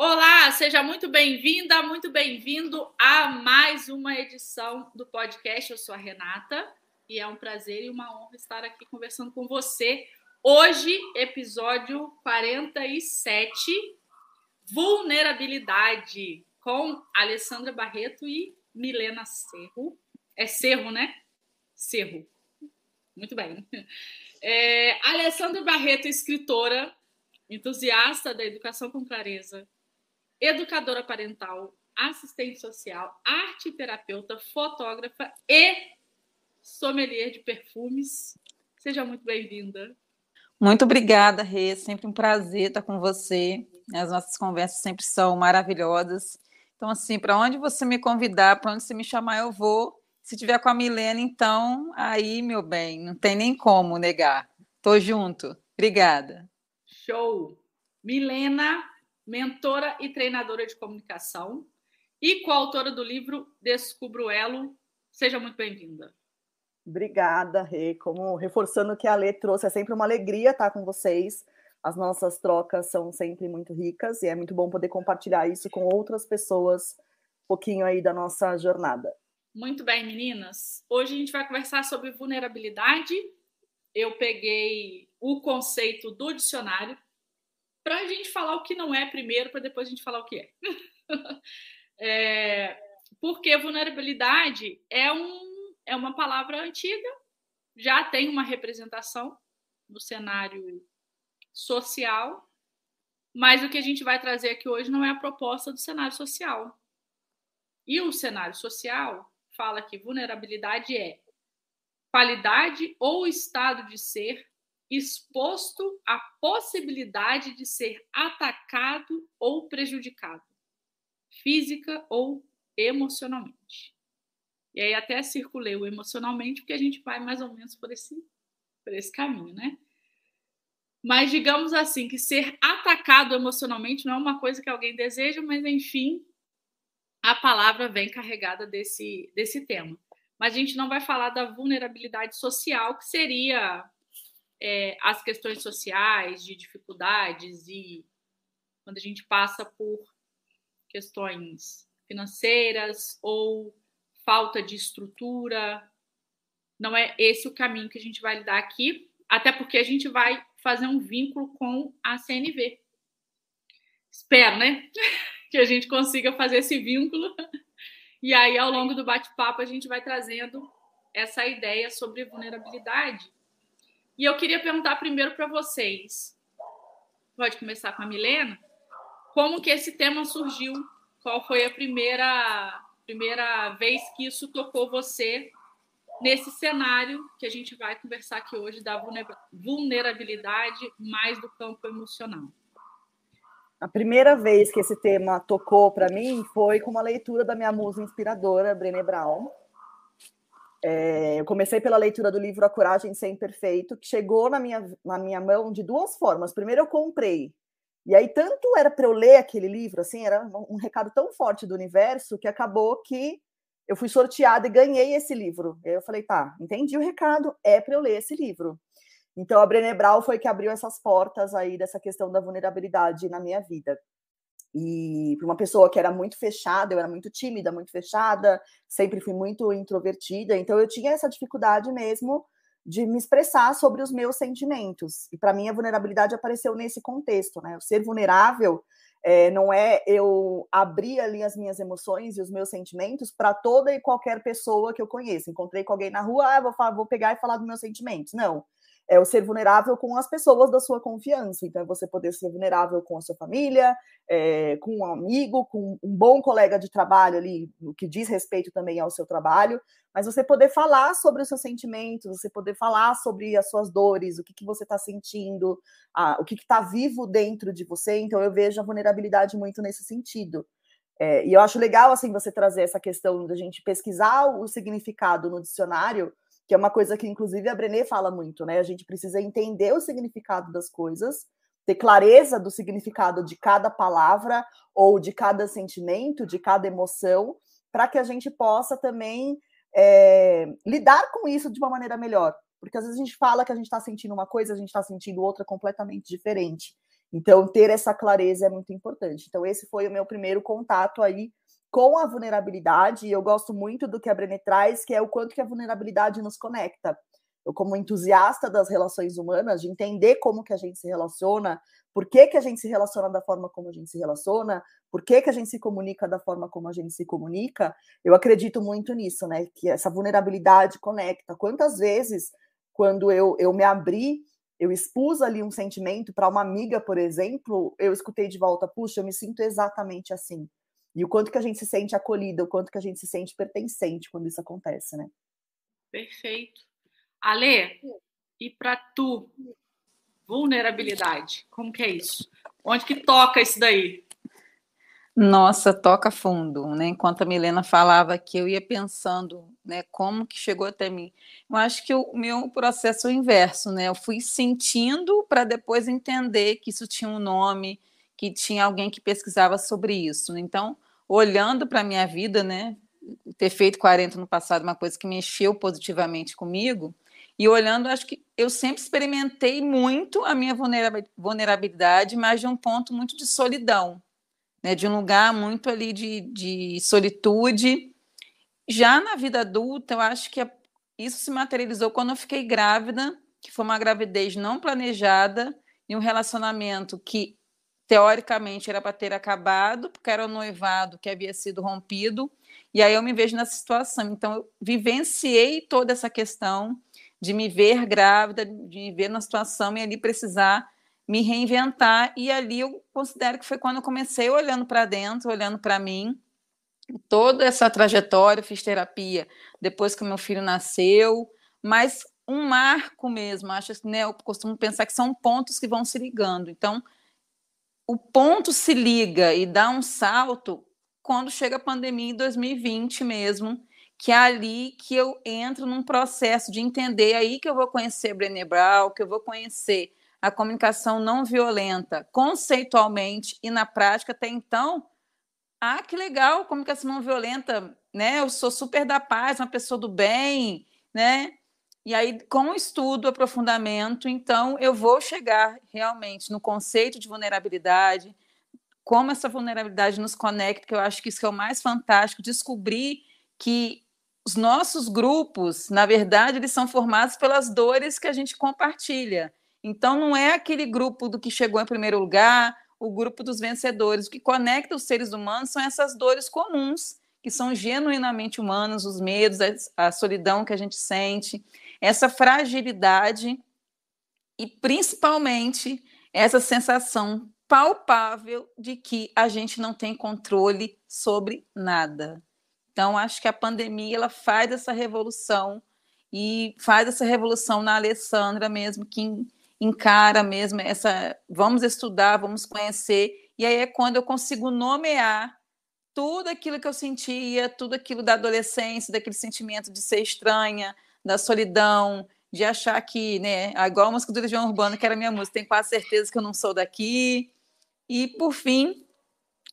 Olá, seja muito bem-vinda, muito bem-vindo a mais uma edição do podcast. Eu sou a Renata e é um prazer e uma honra estar aqui conversando com você. Hoje, episódio 47, Vulnerabilidade, com Alessandra Barreto e Milena Cerro. É Cerro, né? Cerro. Muito bem. É, Alessandra Barreto, escritora, entusiasta da educação com clareza, educadora parental, assistente social, arte terapeuta, fotógrafa e sommelier de perfumes. Seja muito bem-vinda. Muito obrigada, Rê. Sempre um prazer estar com você. As nossas conversas sempre são maravilhosas. Então, assim, para onde você me convidar, para onde você me chamar, eu vou. Se tiver com a Milena, então, aí, meu bem, não tem nem como negar. Tô junto. Obrigada. Show. Milena mentora e treinadora de comunicação e coautora do livro Descubra o Elo. Seja muito bem-vinda. Obrigada, Rê. Como reforçando o que a Lê trouxe, é sempre uma alegria estar com vocês. As nossas trocas são sempre muito ricas e é muito bom poder compartilhar isso com outras pessoas, um pouquinho aí da nossa jornada. Muito bem, meninas. Hoje a gente vai conversar sobre vulnerabilidade. Eu peguei o conceito do dicionário para a gente falar o que não é primeiro, para depois a gente falar o que é. é. Porque vulnerabilidade é, um, é uma palavra antiga, já tem uma representação no cenário social, mas o que a gente vai trazer aqui hoje não é a proposta do cenário social. E o cenário social fala que vulnerabilidade é qualidade ou estado de ser exposto à possibilidade de ser atacado ou prejudicado, física ou emocionalmente. E aí até circulei o emocionalmente, porque a gente vai mais ou menos por esse, por esse caminho, né? Mas digamos assim, que ser atacado emocionalmente não é uma coisa que alguém deseja, mas enfim, a palavra vem carregada desse, desse tema. Mas a gente não vai falar da vulnerabilidade social, que seria é, as questões sociais, de dificuldades e quando a gente passa por questões financeiras ou falta de estrutura. Não é esse o caminho que a gente vai lidar aqui, até porque a gente vai fazer um vínculo com a CNV. Espero, né? Que a gente consiga fazer esse vínculo. E aí, ao longo do bate-papo, a gente vai trazendo essa ideia sobre vulnerabilidade e eu queria perguntar primeiro para vocês. Pode começar com a Milena. Como que esse tema surgiu? Qual foi a primeira primeira vez que isso tocou você nesse cenário que a gente vai conversar aqui hoje da vulnerabilidade mais do campo emocional? A primeira vez que esse tema tocou para mim foi com uma leitura da minha musa inspiradora, Brené Brown, é, eu comecei pela leitura do livro A Coragem Sem Perfeito, que chegou na minha, na minha mão de duas formas. Primeiro, eu comprei. E aí, tanto era para eu ler aquele livro, assim, era um, recado tão forte do universo, que acabou que eu fui sorteada e ganhei esse livro. E aí eu falei, tá, entendi o recado, é para eu ler esse livro. Então, a Brené Brown foi que abriu essas portas aí dessa questão da vulnerabilidade na minha vida. E para uma pessoa que era muito fechada, eu era muito tímida, muito fechada, sempre fui muito introvertida, então eu tinha essa dificuldade mesmo de me expressar sobre os meus sentimentos. E para mim a vulnerabilidade apareceu nesse contexto, né? O ser vulnerável é, não é eu abrir ali as minhas emoções e os meus sentimentos para toda e qualquer pessoa que eu conheço. Encontrei com alguém na rua, ah, vou, vou pegar e falar dos meus sentimentos. Não é o ser vulnerável com as pessoas da sua confiança. Então, é você poder ser vulnerável com a sua família, é, com um amigo, com um bom colega de trabalho ali, o que diz respeito também ao seu trabalho, mas você poder falar sobre os seus sentimentos, você poder falar sobre as suas dores, o que, que você está sentindo, a, o que está vivo dentro de você. Então, eu vejo a vulnerabilidade muito nesse sentido. É, e eu acho legal, assim, você trazer essa questão da gente pesquisar o significado no dicionário, que é uma coisa que, inclusive, a Brené fala muito, né? A gente precisa entender o significado das coisas, ter clareza do significado de cada palavra ou de cada sentimento, de cada emoção, para que a gente possa também é, lidar com isso de uma maneira melhor. Porque às vezes a gente fala que a gente está sentindo uma coisa, a gente está sentindo outra completamente diferente. Então, ter essa clareza é muito importante. Então, esse foi o meu primeiro contato aí com a vulnerabilidade, e eu gosto muito do que a Brené traz, que é o quanto que a vulnerabilidade nos conecta. Eu, como entusiasta das relações humanas, de entender como que a gente se relaciona, por que, que a gente se relaciona da forma como a gente se relaciona, por que, que a gente se comunica da forma como a gente se comunica, eu acredito muito nisso, né? Que essa vulnerabilidade conecta. Quantas vezes, quando eu, eu me abri, eu expus ali um sentimento para uma amiga, por exemplo, eu escutei de volta, puxa, eu me sinto exatamente assim. E o quanto que a gente se sente acolhida, o quanto que a gente se sente pertencente quando isso acontece, né? Perfeito. Ale, e para tu, vulnerabilidade, como que é isso? Onde que toca isso daí? Nossa, toca fundo, né? Enquanto a Milena falava aqui, eu ia pensando, né, como que chegou até mim. Eu acho que o meu processo é o inverso, né? Eu fui sentindo para depois entender que isso tinha um nome, que tinha alguém que pesquisava sobre isso. Então, olhando para a minha vida, né, ter feito 40 no passado, uma coisa que mexeu positivamente comigo, e olhando, acho que eu sempre experimentei muito a minha vulnerabilidade, mas de um ponto muito de solidão né, de um lugar muito ali de, de solitude. Já na vida adulta, eu acho que isso se materializou quando eu fiquei grávida, que foi uma gravidez não planejada e um relacionamento que teoricamente era para ter acabado, porque era um noivado que havia sido rompido, e aí eu me vejo nessa situação. Então, eu vivenciei toda essa questão de me ver grávida, de me ver na situação e ali precisar me reinventar. E ali eu considero que foi quando eu comecei olhando para dentro, olhando para mim. Toda essa trajetória, fiz terapia depois que meu filho nasceu, mas um marco mesmo, acho né, eu costumo pensar que são pontos que vão se ligando. Então, o ponto se liga e dá um salto quando chega a pandemia em 2020 mesmo, que é ali que eu entro num processo de entender aí que eu vou conhecer Brené Brown, que eu vou conhecer a comunicação não violenta conceitualmente e na prática até então. Ah, que legal, comunicação não violenta, né? Eu sou super da paz, uma pessoa do bem, né? E aí, com estudo, aprofundamento, então eu vou chegar realmente no conceito de vulnerabilidade, como essa vulnerabilidade nos conecta, que eu acho que isso é o mais fantástico, descobrir que os nossos grupos, na verdade, eles são formados pelas dores que a gente compartilha. Então, não é aquele grupo do que chegou em primeiro lugar, o grupo dos vencedores. O que conecta os seres humanos são essas dores comuns, que são genuinamente humanas, os medos, a solidão que a gente sente, essa fragilidade e, principalmente, essa sensação palpável de que a gente não tem controle sobre nada. Então, acho que a pandemia ela faz essa revolução e faz essa revolução na Alessandra mesmo, que encara mesmo essa, vamos estudar, vamos conhecer, e aí é quando eu consigo nomear tudo aquilo que eu sentia, tudo aquilo da adolescência, daquele sentimento de ser estranha, da solidão, de achar que, né, igual a música do Legião Urbana, que era minha música, tenho quase certeza que eu não sou daqui. E, por fim,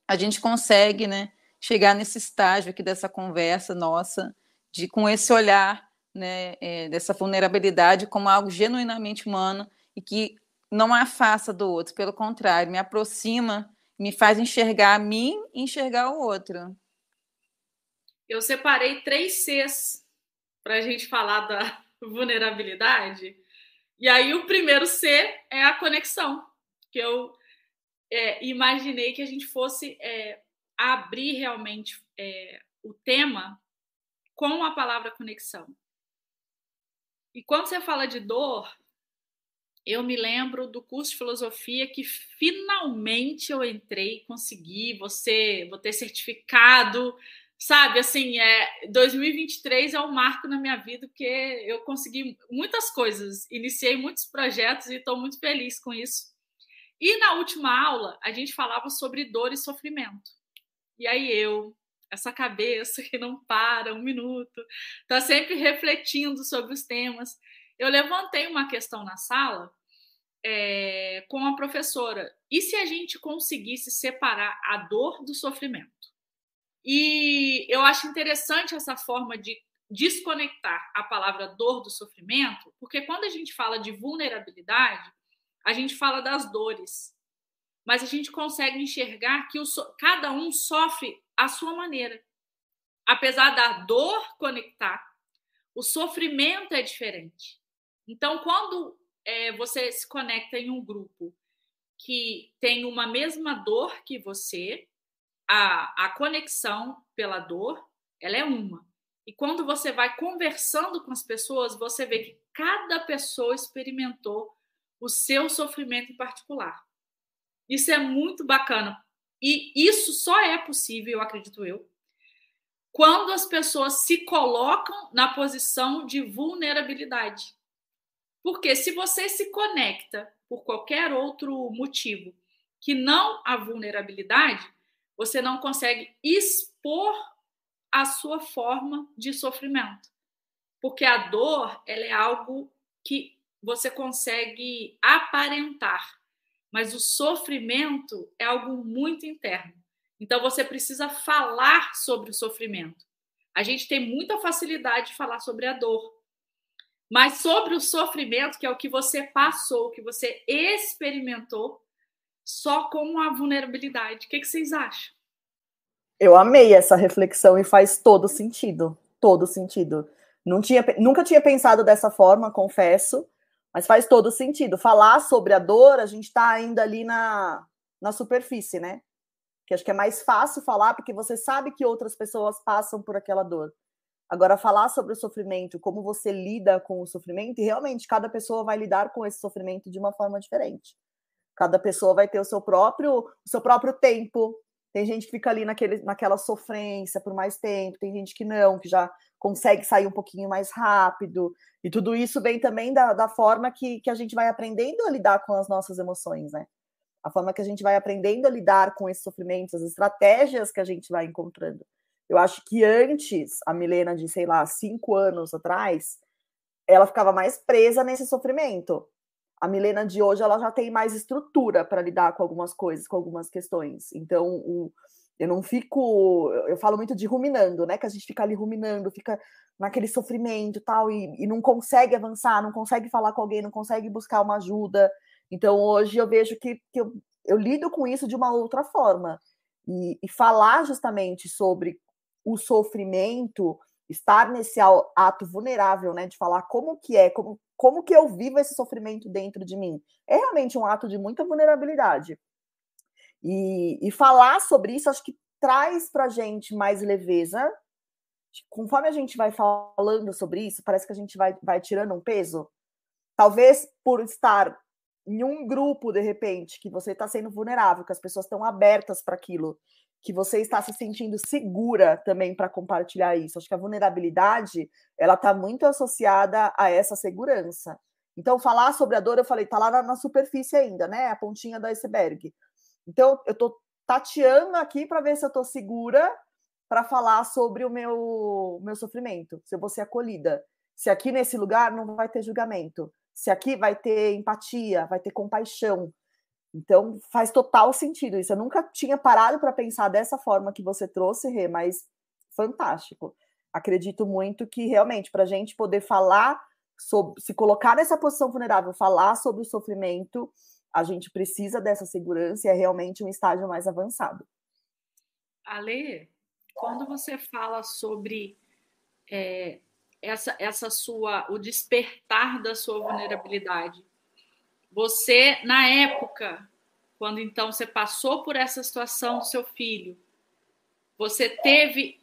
a gente consegue, né, chegar nesse estágio aqui dessa conversa nossa, de com esse olhar, né, é, dessa vulnerabilidade como algo genuinamente humano e que não afasta do outro, pelo contrário, me aproxima, me faz enxergar a mim e enxergar o outro. Eu separei três Cs para a gente falar da vulnerabilidade. E aí o primeiro C é a conexão, que eu é, imaginei que a gente fosse é, abrir realmente é, o tema com a palavra conexão. E quando você fala de dor, eu me lembro do curso de filosofia que finalmente eu entrei, consegui, você, vou ter certificado, sabe? Assim, é 2023 é um marco na minha vida porque eu consegui muitas coisas, iniciei muitos projetos e estou muito feliz com isso. E na última aula a gente falava sobre dor e sofrimento. E aí eu, essa cabeça que não para um minuto, está sempre refletindo sobre os temas eu levantei uma questão na sala é, com a professora. E se a gente conseguisse separar a dor do sofrimento? E eu acho interessante essa forma de desconectar a palavra dor do sofrimento, porque quando a gente fala de vulnerabilidade, a gente fala das dores. mas a gente consegue enxergar que o, cada um sofre à sua maneira. Apesar da dor conectar, o sofrimento é diferente. Então, quando é, você se conecta em um grupo que tem uma mesma dor que você, a, a conexão pela dor, ela é uma. E quando você vai conversando com as pessoas, você vê que cada pessoa experimentou o seu sofrimento em particular. Isso é muito bacana. E isso só é possível, eu acredito eu, quando as pessoas se colocam na posição de vulnerabilidade. Porque se você se conecta por qualquer outro motivo que não a vulnerabilidade, você não consegue expor a sua forma de sofrimento. Porque a dor, ela é algo que você consegue aparentar mas o sofrimento é algo muito interno. Então você precisa falar sobre o sofrimento. A gente tem muita facilidade de falar sobre a dor, mas sobre o sofrimento, que é o que você passou, o que você experimentou, só com a vulnerabilidade. O que, que vocês acham? Eu amei essa reflexão e faz todo sentido. Todo sentido. Não tinha, nunca tinha pensado dessa forma, confesso. Mas faz todo sentido. Falar sobre a dor, a gente está ainda ali na, na superfície, né? Que acho que é mais fácil falar porque você sabe que outras pessoas passam por aquela dor. Agora, falar sobre o sofrimento, como você lida com o sofrimento, e realmente cada pessoa vai lidar com esse sofrimento de uma forma diferente. Cada pessoa vai ter o seu próprio, o seu próprio tempo. Tem gente que fica ali naquele, naquela sofrência por mais tempo, tem gente que não, que já consegue sair um pouquinho mais rápido. E tudo isso vem também da, da forma que, que a gente vai aprendendo a lidar com as nossas emoções, né? A forma que a gente vai aprendendo a lidar com esses sofrimentos, as estratégias que a gente vai encontrando. Eu acho que antes, a Milena de, sei lá, cinco anos atrás, ela ficava mais presa nesse sofrimento. A Milena de hoje, ela já tem mais estrutura para lidar com algumas coisas, com algumas questões. Então, o, eu não fico. Eu falo muito de ruminando, né? Que a gente fica ali ruminando, fica naquele sofrimento tal, e, e não consegue avançar, não consegue falar com alguém, não consegue buscar uma ajuda. Então, hoje eu vejo que, que eu, eu lido com isso de uma outra forma. E, e falar justamente sobre o sofrimento, estar nesse ato vulnerável, né? De falar como que é, como, como que eu vivo esse sofrimento dentro de mim. É realmente um ato de muita vulnerabilidade. E, e falar sobre isso, acho que traz para gente mais leveza. Conforme a gente vai falando sobre isso, parece que a gente vai, vai tirando um peso. Talvez por estar em um grupo, de repente, que você está sendo vulnerável, que as pessoas estão abertas para aquilo, que você está se sentindo segura também para compartilhar isso. Acho que a vulnerabilidade ela está muito associada a essa segurança. Então, falar sobre a dor, eu falei, está lá na, na, superfície ainda, né? A pontinha do iceberg. Então, eu estou tateando aqui para ver se eu estou segura para falar sobre o meu, meu sofrimento, se eu vou ser acolhida. Se aqui nesse lugar não vai ter julgamento, se aqui vai ter empatia, vai ter compaixão. Então, faz total sentido isso. Eu nunca tinha parado para pensar dessa forma que você trouxe, Rê, mas fantástico. Acredito muito que realmente, para a gente poder falar sobre, se colocar nessa posição vulnerável, falar sobre o sofrimento, a gente precisa dessa segurança e é realmente um estágio mais avançado. Ale, quando você fala sobre é, essa, essa sua, o despertar da sua vulnerabilidade, você, na época, quando então você passou por essa situação do seu filho, você teve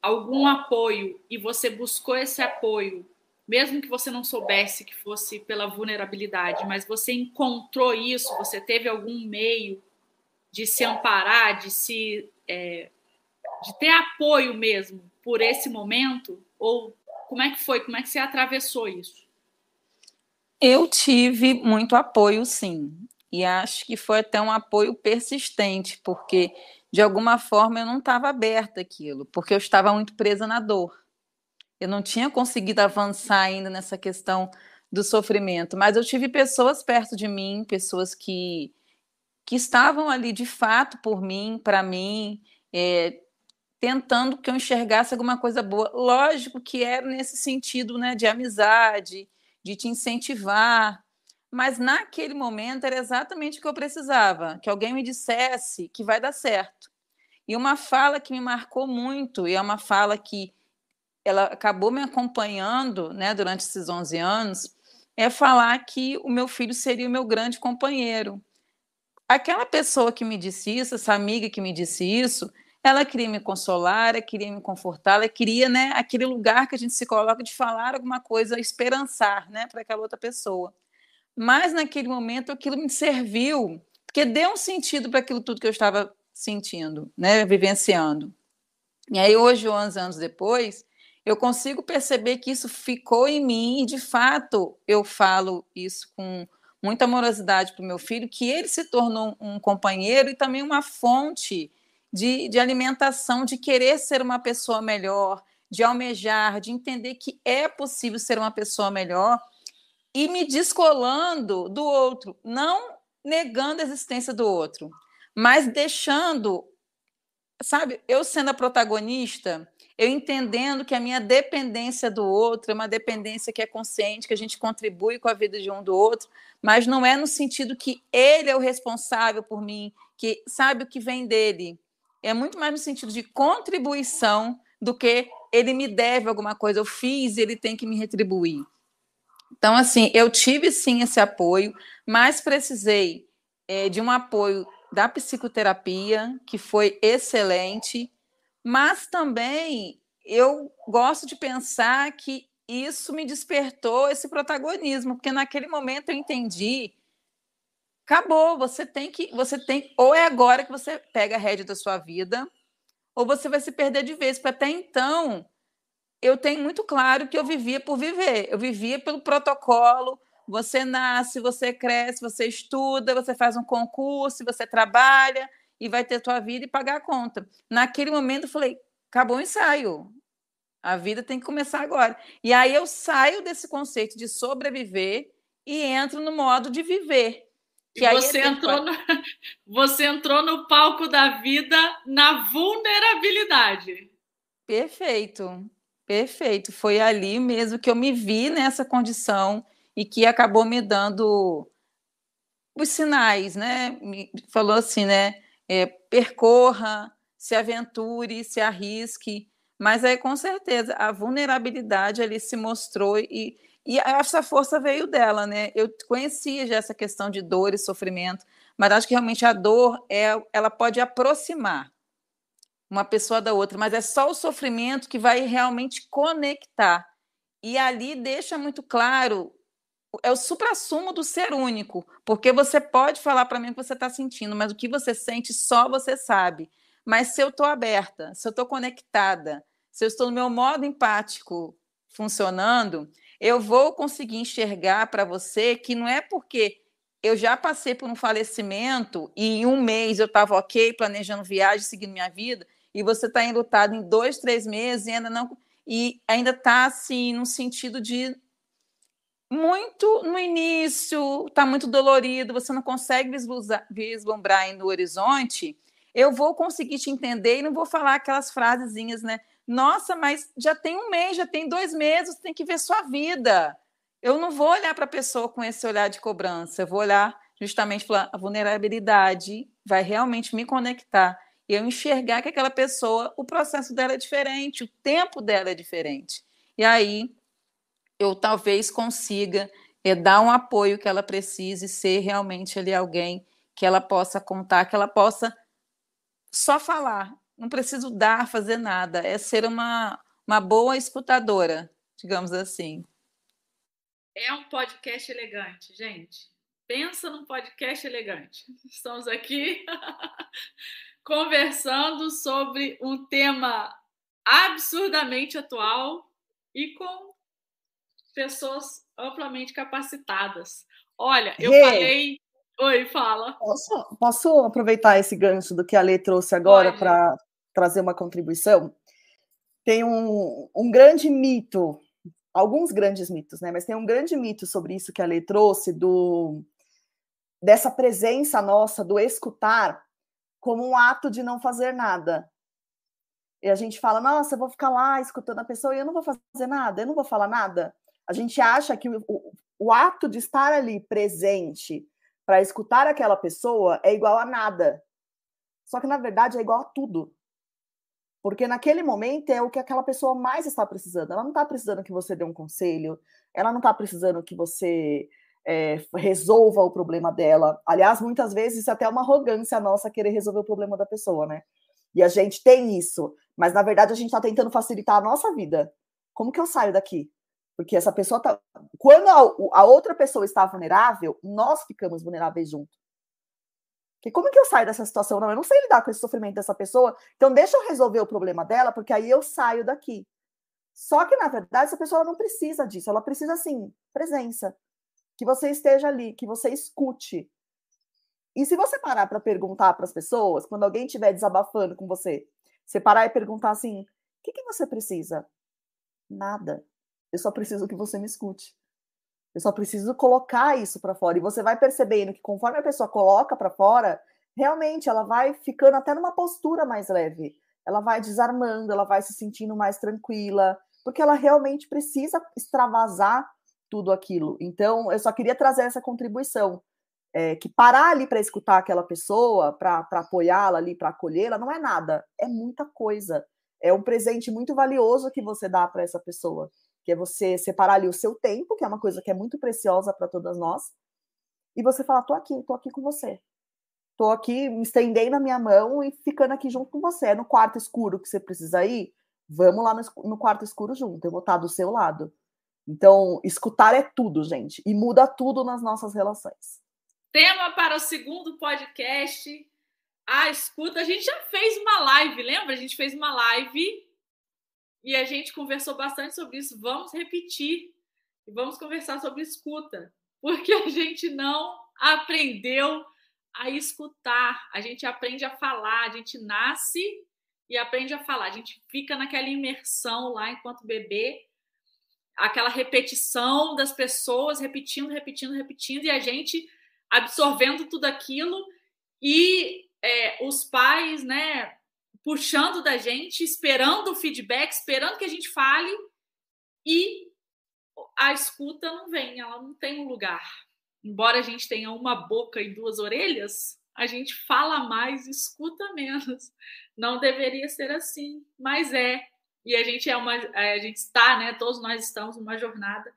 algum apoio e você buscou esse apoio mesmo que você não soubesse que fosse pela vulnerabilidade, mas você encontrou isso, você teve algum meio de se amparar, de se é, de ter apoio mesmo por esse momento? Ou como é que foi? Como é que você atravessou isso? Eu tive muito apoio, sim. E acho que foi até um apoio persistente, porque de alguma forma eu não estava aberta aquilo, porque eu estava muito presa na dor. Eu não tinha conseguido avançar ainda nessa questão do sofrimento, mas eu tive pessoas perto de mim, pessoas que, que estavam ali de fato por mim, para mim, é, tentando que eu enxergasse alguma coisa boa. Lógico que era nesse sentido né, de amizade, de te incentivar, mas naquele momento era exatamente o que eu precisava, que alguém me dissesse que vai dar certo. E uma fala que me marcou muito, e é uma fala que ela acabou me acompanhando né, durante esses 11 anos, é falar que o meu filho seria o meu grande companheiro. Aquela pessoa que me disse isso, essa amiga que me disse isso, ela queria me consolar, ela queria me confortar, ela queria né, aquele lugar que a gente se coloca de falar alguma coisa, esperançar né, para aquela outra pessoa. Mas naquele momento aquilo me serviu, porque deu um sentido para aquilo tudo que eu estava sentindo, né, vivenciando. E aí hoje, 11 anos depois, eu consigo perceber que isso ficou em mim e, de fato, eu falo isso com muita amorosidade para o meu filho, que ele se tornou um companheiro e também uma fonte de, de alimentação, de querer ser uma pessoa melhor, de almejar, de entender que é possível ser uma pessoa melhor e me descolando do outro, não negando a existência do outro, mas deixando, sabe, eu sendo a protagonista, eu entendendo que a minha dependência do outro é uma dependência que é consciente, que a gente contribui com a vida de um do outro, mas não é no sentido que ele é o responsável por mim, que sabe o que vem dele. É muito mais no sentido de contribuição do que ele me deve alguma coisa, eu fiz e ele tem que me retribuir. Então, assim, eu tive sim esse apoio, mas precisei é, de um apoio da psicoterapia, que foi excelente, mas também eu gosto de pensar que isso me despertou esse protagonismo, porque naquele momento eu entendi acabou, você tem que, você tem, ou é agora que você pega a rédea da sua vida, ou você vai se perder de vez, porque até então eu tenho muito claro que eu vivia por viver, eu vivia pelo protocolo, você nasce, você cresce, você estuda, você faz um concurso, você trabalha, e vai ter tua vida e pagar a conta. Naquele momento eu falei, acabou o ensaio. A vida tem que começar agora. E aí eu saio desse conceito de sobreviver e entro no modo de viver. Que e você, é entrou no, você entrou no palco da vida na vulnerabilidade. Perfeito, perfeito. Foi ali mesmo que eu me vi nessa condição e que acabou me dando os sinais, né? Me falou assim, né? é, percorra, se aventure, se arrisque, mas aí com certeza a vulnerabilidade ali se mostrou e, e essa força veio dela, né? Eu conhecia já essa questão de dor e sofrimento, mas acho que realmente a dor é, ela pode aproximar uma pessoa da outra, mas é só o sofrimento que vai realmente conectar. E ali deixa muito claro é o suprassumo do ser único, porque você pode falar para mim o que você está sentindo, mas o que você sente só você sabe. Mas se eu estou aberta, se eu estou conectada, se eu estou no meu modo empático funcionando, eu vou conseguir enxergar para você que não é porque eu já passei por um falecimento e em um mês eu estava ok, planejando viagem, seguindo minha vida, e você está enlutado em dois, três meses e ainda não e ainda está assim no sentido de muito no início, está muito dolorido, você não consegue vislumbrar aí no horizonte, eu vou conseguir te entender e não vou falar aquelas frasezinhas, né? Nossa, mas já tem um mês, já tem dois meses, tem que ver sua vida. Eu não vou olhar para a pessoa com esse olhar de cobrança, eu vou olhar justamente para a vulnerabilidade, vai realmente me conectar e eu enxergar que aquela pessoa, o processo dela é diferente, o tempo dela é diferente. E aí eu talvez consiga é, dar um apoio que ela precise, ser realmente ali alguém que ela possa contar, que ela possa só falar, não preciso dar, fazer nada, é ser uma, uma boa escutadora, digamos assim. É um podcast elegante, gente. Pensa num podcast elegante. Estamos aqui conversando sobre um tema absurdamente atual e com pessoas amplamente capacitadas. Olha, eu Rê, falei. Oi, fala. Posso, posso, aproveitar esse gancho do que a Lê trouxe agora para trazer uma contribuição? Tem um, um grande mito, alguns grandes mitos, né? Mas tem um grande mito sobre isso que a Lê trouxe, do, dessa presença nossa, do escutar, como um ato de não fazer nada. E a gente fala, nossa, eu vou ficar lá escutando a pessoa e eu não vou fazer nada, eu não vou falar nada. A gente acha que o, o, o ato de estar ali presente para escutar aquela pessoa é igual a nada. Só que na verdade é igual a tudo. Porque naquele momento é o que aquela pessoa mais está precisando. Ela não está precisando que você dê um conselho, ela não está precisando que você é, resolva o problema dela. Aliás, muitas vezes isso é até uma arrogância nossa querer resolver o problema da pessoa, né? E a gente tem isso, mas na verdade a gente está tentando facilitar a nossa vida. Como que eu saio daqui? Porque essa pessoa tá. Quando a, a outra pessoa está vulnerável, nós ficamos vulneráveis junto. Que como que eu saio dessa situação? Não, eu não sei lidar com esse sofrimento dessa pessoa, então deixa eu resolver o problema dela, porque aí eu saio daqui. Só que, na verdade, essa pessoa não precisa disso, ela precisa, assim, presença. Que você esteja ali, que você escute. E se você parar para perguntar para as pessoas, quando alguém estiver desabafando com você, você parar e perguntar assim: o que, que você precisa? Nada. Eu só preciso que você me escute. Eu só preciso colocar isso para fora. E você vai percebendo que conforme a pessoa coloca para fora, realmente ela vai ficando até numa postura mais leve. Ela vai desarmando, ela vai se sentindo mais tranquila, porque ela realmente precisa extravasar tudo aquilo. Então, eu só queria trazer essa contribuição. É, que parar ali para escutar aquela pessoa, para apoiá-la ali, para acolhê-la, não é nada, é muita coisa. É um presente muito valioso que você dá para essa pessoa que é você separar ali o seu tempo, que é uma coisa que é muito preciosa para todas nós, e você falar: tô aqui, tô aqui com você. Tô aqui me estendendo a minha mão e ficando aqui junto com você. É no quarto escuro que você precisa ir? Vamos lá no, no quarto escuro junto, eu vou estar do seu lado. Então, escutar é tudo, gente, e muda tudo nas nossas relações. Tema para o segundo podcast. A escuta. A gente já fez uma live, lembra? A gente fez uma live e a gente conversou bastante sobre isso. Vamos repetir e vamos conversar sobre escuta, porque a gente não aprendeu a escutar, a gente aprende a falar, a gente nasce e aprende a falar, a gente fica naquela imersão lá enquanto bebê, aquela repetição das pessoas repetindo, repetindo, repetindo, e a gente absorvendo tudo aquilo e é, os pais, né, puxando da gente, esperando o feedback, esperando que a gente fale e a escuta não vem, ela não tem um lugar. Embora a gente tenha uma boca e duas orelhas, a gente fala mais, escuta menos. Não deveria ser assim, mas é. E a gente é uma, a gente está, né? Todos nós estamos numa jornada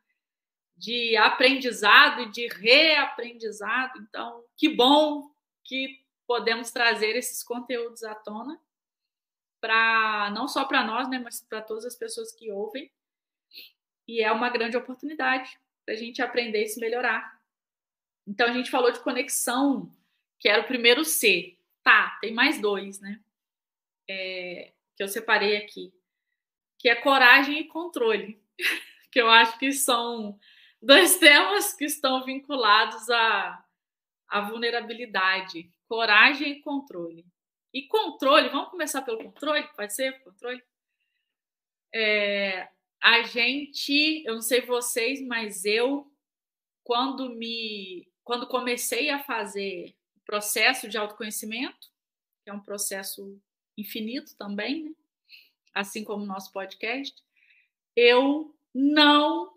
de aprendizado e de reaprendizado. Então, que bom que podemos trazer esses conteúdos à tona para não só para nós, né, mas para todas as pessoas que ouvem. E é uma grande oportunidade para a gente aprender e se melhorar. Então a gente falou de conexão, que era o primeiro C. Tá, tem mais dois, né? É, que eu separei aqui, que é coragem e controle, que eu acho que são dois temas que estão vinculados à, à vulnerabilidade, coragem e controle. E controle, vamos começar pelo controle? Pode ser? Controle? É, a gente, eu não sei vocês, mas eu, quando me. Quando comecei a fazer o processo de autoconhecimento, que é um processo infinito também, né? assim como o nosso podcast, eu não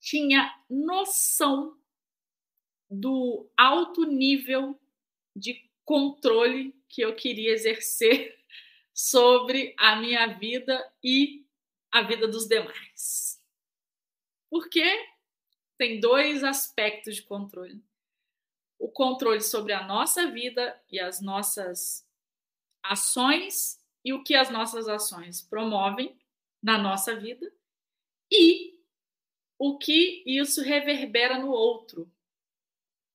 tinha noção do alto nível de controle que eu queria exercer sobre a minha vida e a vida dos demais. Porque tem dois aspectos de controle. O controle sobre a nossa vida e as nossas ações e o que as nossas ações promovem na nossa vida e o que isso reverbera no outro.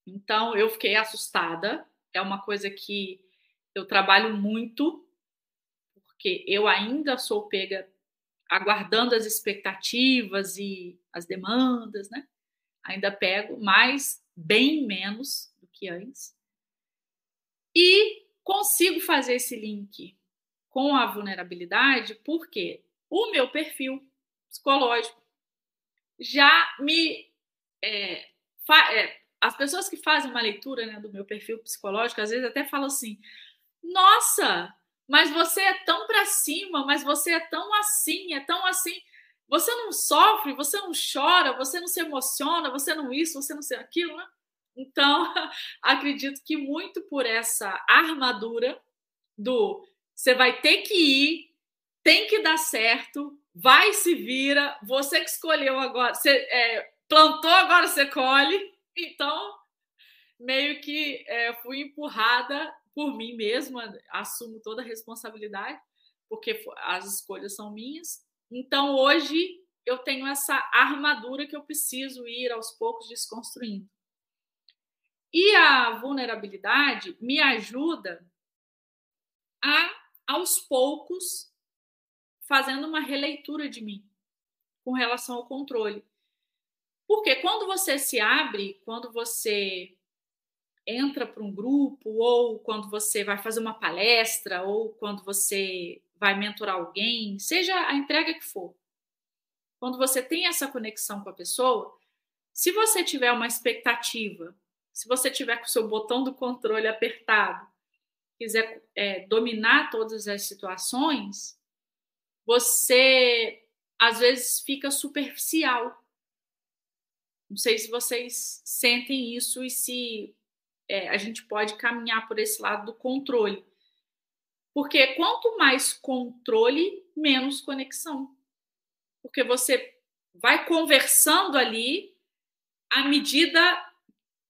Então, eu fiquei assustada. É uma coisa que eu trabalho muito, porque eu ainda sou pega aguardando as expectativas e as demandas, né? Ainda pego, mas bem menos do que antes. E consigo fazer esse link com a vulnerabilidade porque o meu perfil psicológico já me. É, é, as pessoas que fazem uma leitura né, do meu perfil psicológico, às vezes até falam assim: nossa, mas você é tão para cima, mas você é tão assim, é tão assim. Você não sofre, você não chora, você não se emociona, você não isso, você não sei aquilo, né? Então, acredito que muito por essa armadura do você vai ter que ir, tem que dar certo, vai se vira, você que escolheu agora, você é, plantou, agora você colhe. Então, meio que é, fui empurrada por mim mesma, assumo toda a responsabilidade, porque as escolhas são minhas. Então, hoje, eu tenho essa armadura que eu preciso ir aos poucos desconstruindo. E a vulnerabilidade me ajuda a, aos poucos, fazendo uma releitura de mim com relação ao controle. Porque quando você se abre, quando você entra para um grupo, ou quando você vai fazer uma palestra, ou quando você vai mentorar alguém, seja a entrega que for. Quando você tem essa conexão com a pessoa, se você tiver uma expectativa, se você tiver com o seu botão do controle apertado, quiser é, dominar todas as situações, você às vezes fica superficial. Não sei se vocês sentem isso e se é, a gente pode caminhar por esse lado do controle. Porque quanto mais controle, menos conexão. Porque você vai conversando ali à medida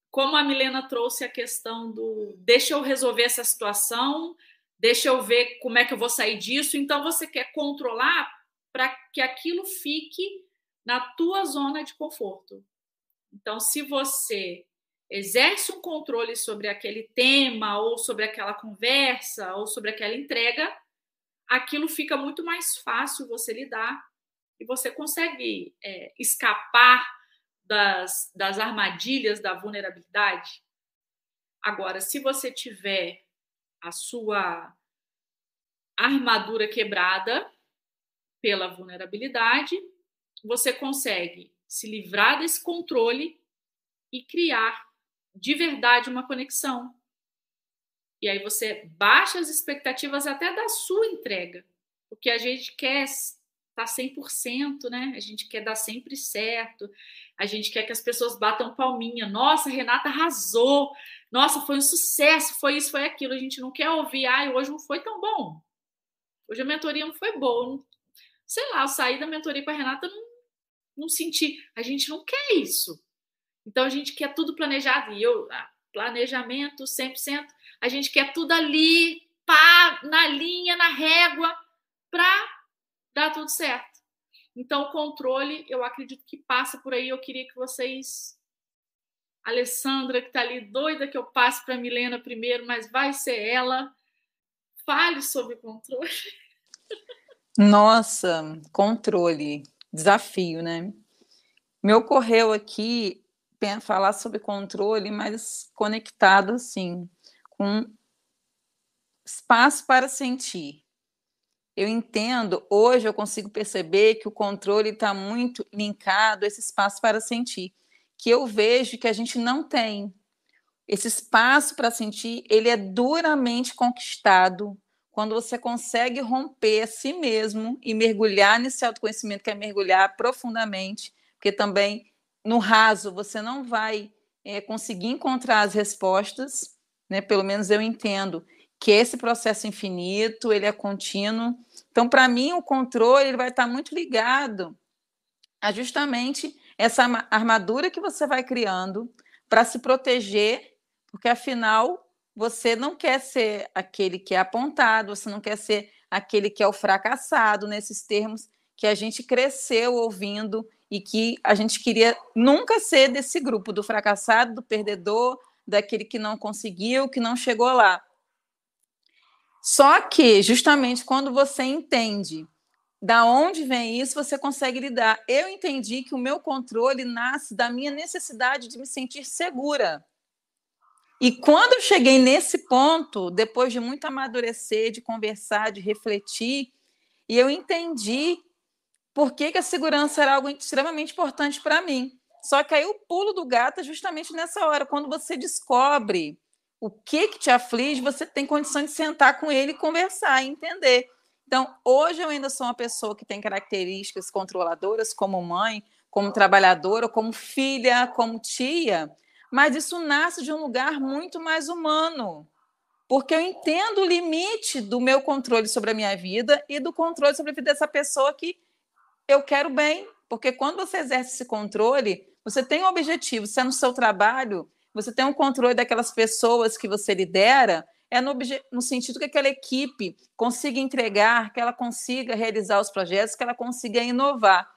como a Milena trouxe a questão do deixa eu resolver essa situação, deixa eu ver como é que eu vou sair disso. Então você quer controlar para que aquilo fique na tua zona de conforto. Então, se você exerce um controle sobre aquele tema, ou sobre aquela conversa, ou sobre aquela entrega, aquilo fica muito mais fácil você lidar e você consegue é, escapar das, das armadilhas da vulnerabilidade. Agora, se você tiver a sua armadura quebrada pela vulnerabilidade, você consegue se livrar desse controle e criar de verdade uma conexão. E aí você baixa as expectativas até da sua entrega, porque a gente quer estar tá 100%, né? A gente quer dar sempre certo. A gente quer que as pessoas batam palminha. Nossa, Renata arrasou. Nossa, foi um sucesso, foi isso, foi aquilo. A gente não quer ouvir, ai, hoje não foi tão bom. Hoje a mentoria não foi boa. Sei lá, eu saí da mentoria com a Renata, não, não senti. A gente não quer isso. Então a gente quer tudo planejado. E eu, ah, planejamento 100%, a gente quer tudo ali, pá, na linha, na régua, para dar tudo certo. Então o controle, eu acredito que passa por aí. Eu queria que vocês Alessandra, que está ali doida que eu passe para a Milena primeiro, mas vai ser ela. Fale sobre controle. Nossa, controle, desafio, né? Me ocorreu aqui falar sobre controle, mas conectado assim, com espaço para sentir. Eu entendo, hoje eu consigo perceber que o controle está muito linkado a esse espaço para sentir, que eu vejo que a gente não tem. Esse espaço para sentir, ele é duramente conquistado quando você consegue romper a si mesmo e mergulhar nesse autoconhecimento, que é mergulhar profundamente, porque também no raso você não vai é, conseguir encontrar as respostas, né? Pelo menos eu entendo que esse processo infinito ele é contínuo. Então, para mim, o controle ele vai estar muito ligado a justamente essa armadura que você vai criando para se proteger, porque afinal você não quer ser aquele que é apontado, você não quer ser aquele que é o fracassado nesses termos que a gente cresceu ouvindo e que a gente queria nunca ser desse grupo, do fracassado, do perdedor, daquele que não conseguiu, que não chegou lá. Só que, justamente quando você entende da onde vem isso, você consegue lidar. Eu entendi que o meu controle nasce da minha necessidade de me sentir segura. E quando eu cheguei nesse ponto, depois de muito amadurecer, de conversar, de refletir, e eu entendi por que, que a segurança era algo extremamente importante para mim. Só que aí o pulo do gato é justamente nessa hora, quando você descobre o que, que te aflige, você tem condição de sentar com ele e conversar, e entender. Então, hoje eu ainda sou uma pessoa que tem características controladoras como mãe, como trabalhadora, como filha, como tia, mas isso nasce de um lugar muito mais humano, porque eu entendo o limite do meu controle sobre a minha vida e do controle sobre a vida dessa pessoa que eu quero bem, porque quando você exerce esse controle, você tem um objetivo, se é no seu trabalho, você tem um controle daquelas pessoas que você lidera, é no, no, sentido que aquela equipe consiga entregar, que ela consiga realizar os projetos, que ela consiga inovar.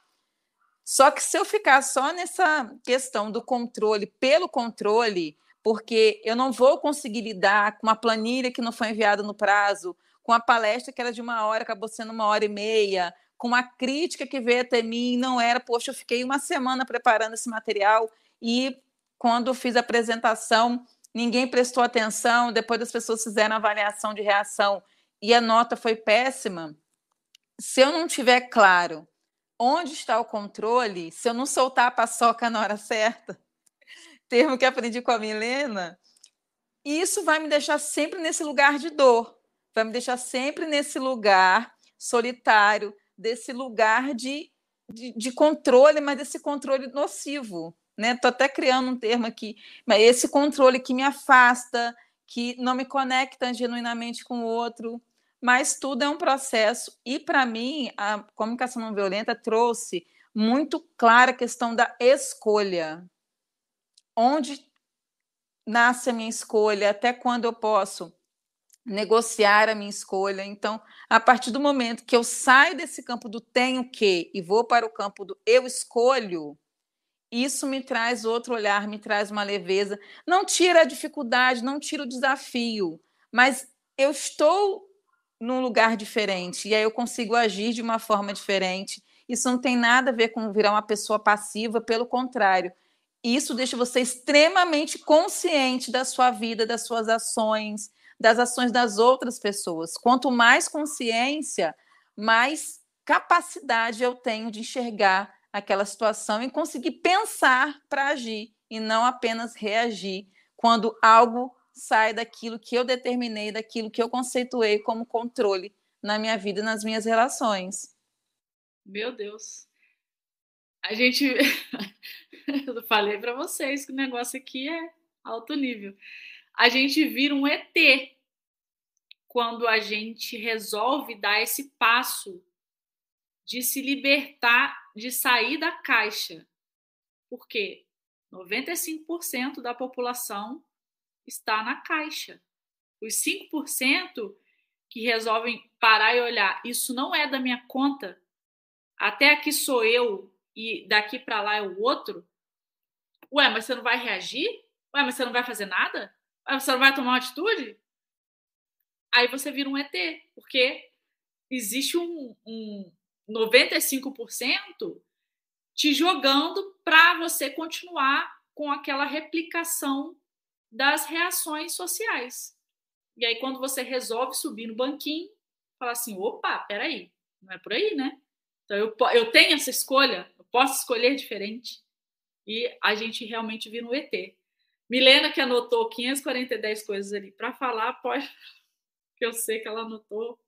Só que se eu ficar só nessa questão do controle pelo controle, porque eu não vou conseguir lidar com uma planilha que não foi enviada no prazo, com a palestra que era de uma hora, acabou sendo uma hora e meia, com uma crítica que veio até mim, não era, poxa, eu fiquei uma semana preparando esse material e quando fiz a apresentação, ninguém prestou atenção, depois as pessoas fizeram avaliação de reação e a nota foi péssima. Se eu não tiver claro onde está o controle, se eu não soltar a paçoca na hora certa, termo que aprendi com a Milena, isso vai me deixar sempre nesse lugar de dor, vai me deixar sempre nesse lugar solitário, desse lugar de, de, de controle, mas desse controle nocivo. Né? Estou até criando um termo aqui, mas esse controle que me afasta, que não me conecta genuinamente com o outro, mas tudo é um processo. E para mim, a comunicação não violenta trouxe muito clara a questão da escolha. Onde nasce a minha escolha, até quando eu posso negociar a minha escolha. Então, a partir do momento que eu saio desse campo do tenho que e vou para o campo do eu escolho, isso me traz outro olhar, me traz uma leveza. Não tira a dificuldade, não tira o desafio, mas eu estou num lugar diferente e aí eu consigo agir de uma forma diferente. Isso não tem nada a ver com virar uma pessoa passiva, pelo contrário. Isso deixa você extremamente consciente da sua vida, das suas ações, das ações das outras pessoas. Quanto mais consciência, mais capacidade eu tenho de enxergar aquela situação e conseguir pensar para agir e não apenas reagir quando algo sai daquilo que eu determinei, daquilo que eu conceituei como controle na minha vida e nas minhas relações. Meu Deus. A gente eu falei para vocês que o negócio aqui é alto nível a gente vira um ET quando a gente resolve dar esse passo de se libertar, de sair da caixa. Porque 95% da população está na caixa. Os 5% que resolvem parar e olhar, isso não é da minha conta, até aqui sou eu e daqui para lá é o outro. Ué, mas você não vai reagir? Ué, mas você não vai fazer nada? você não vai tomar uma atitude? Aí você vira um ET, porque existe um, um 95% te jogando para você continuar com aquela replicação das reações sociais. E aí, quando você resolve subir no banquinho, fala assim: opa, peraí, não é por aí, né? Então, eu, eu tenho essa escolha, eu posso escolher diferente. E a gente realmente vira um ET. Milena, que anotou 540 coisas ali para falar, pode. Que eu sei que ela anotou.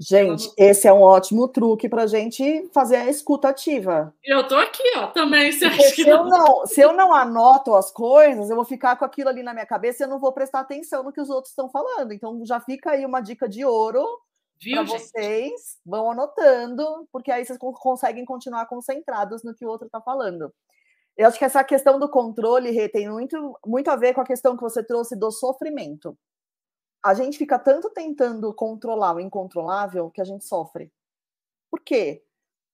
Gente, esse é um ótimo truque para a gente fazer a escuta ativa. Eu tô aqui, ó, também. Você acha se, eu não, se eu não anoto as coisas, eu vou ficar com aquilo ali na minha cabeça e eu não vou prestar atenção no que os outros estão falando. Então, já fica aí uma dica de ouro para vocês. Vão anotando, porque aí vocês conseguem continuar concentrados no que o outro está falando. Eu acho que essa questão do controle Rê, tem muito, muito a ver com a questão que você trouxe do sofrimento. A gente fica tanto tentando controlar o incontrolável que a gente sofre. Por quê?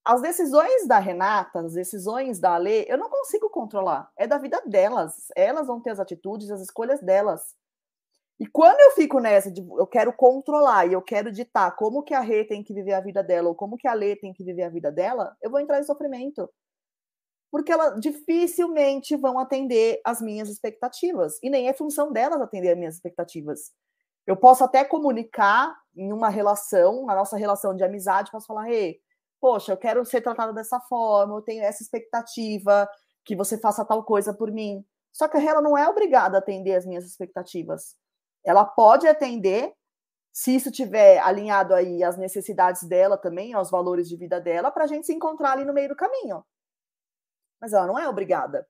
As decisões da Renata, as decisões da Alê, eu não consigo controlar. É da vida delas. Elas vão ter as atitudes, as escolhas delas. E quando eu fico nessa de eu quero controlar e eu quero ditar como que a Rê tem que viver a vida dela ou como que a Lê tem que viver a vida dela, eu vou entrar em sofrimento porque elas dificilmente vão atender as minhas expectativas. E nem é função delas atender as minhas expectativas. Eu posso até comunicar em uma relação, na nossa relação de amizade, posso falar, ei, poxa, eu quero ser tratada dessa forma, eu tenho essa expectativa que você faça tal coisa por mim. Só que ela não é obrigada a atender as minhas expectativas. Ela pode atender se isso tiver alinhado aí às necessidades dela também, aos valores de vida dela, para a gente se encontrar ali no meio do caminho. Mas ela não é obrigada.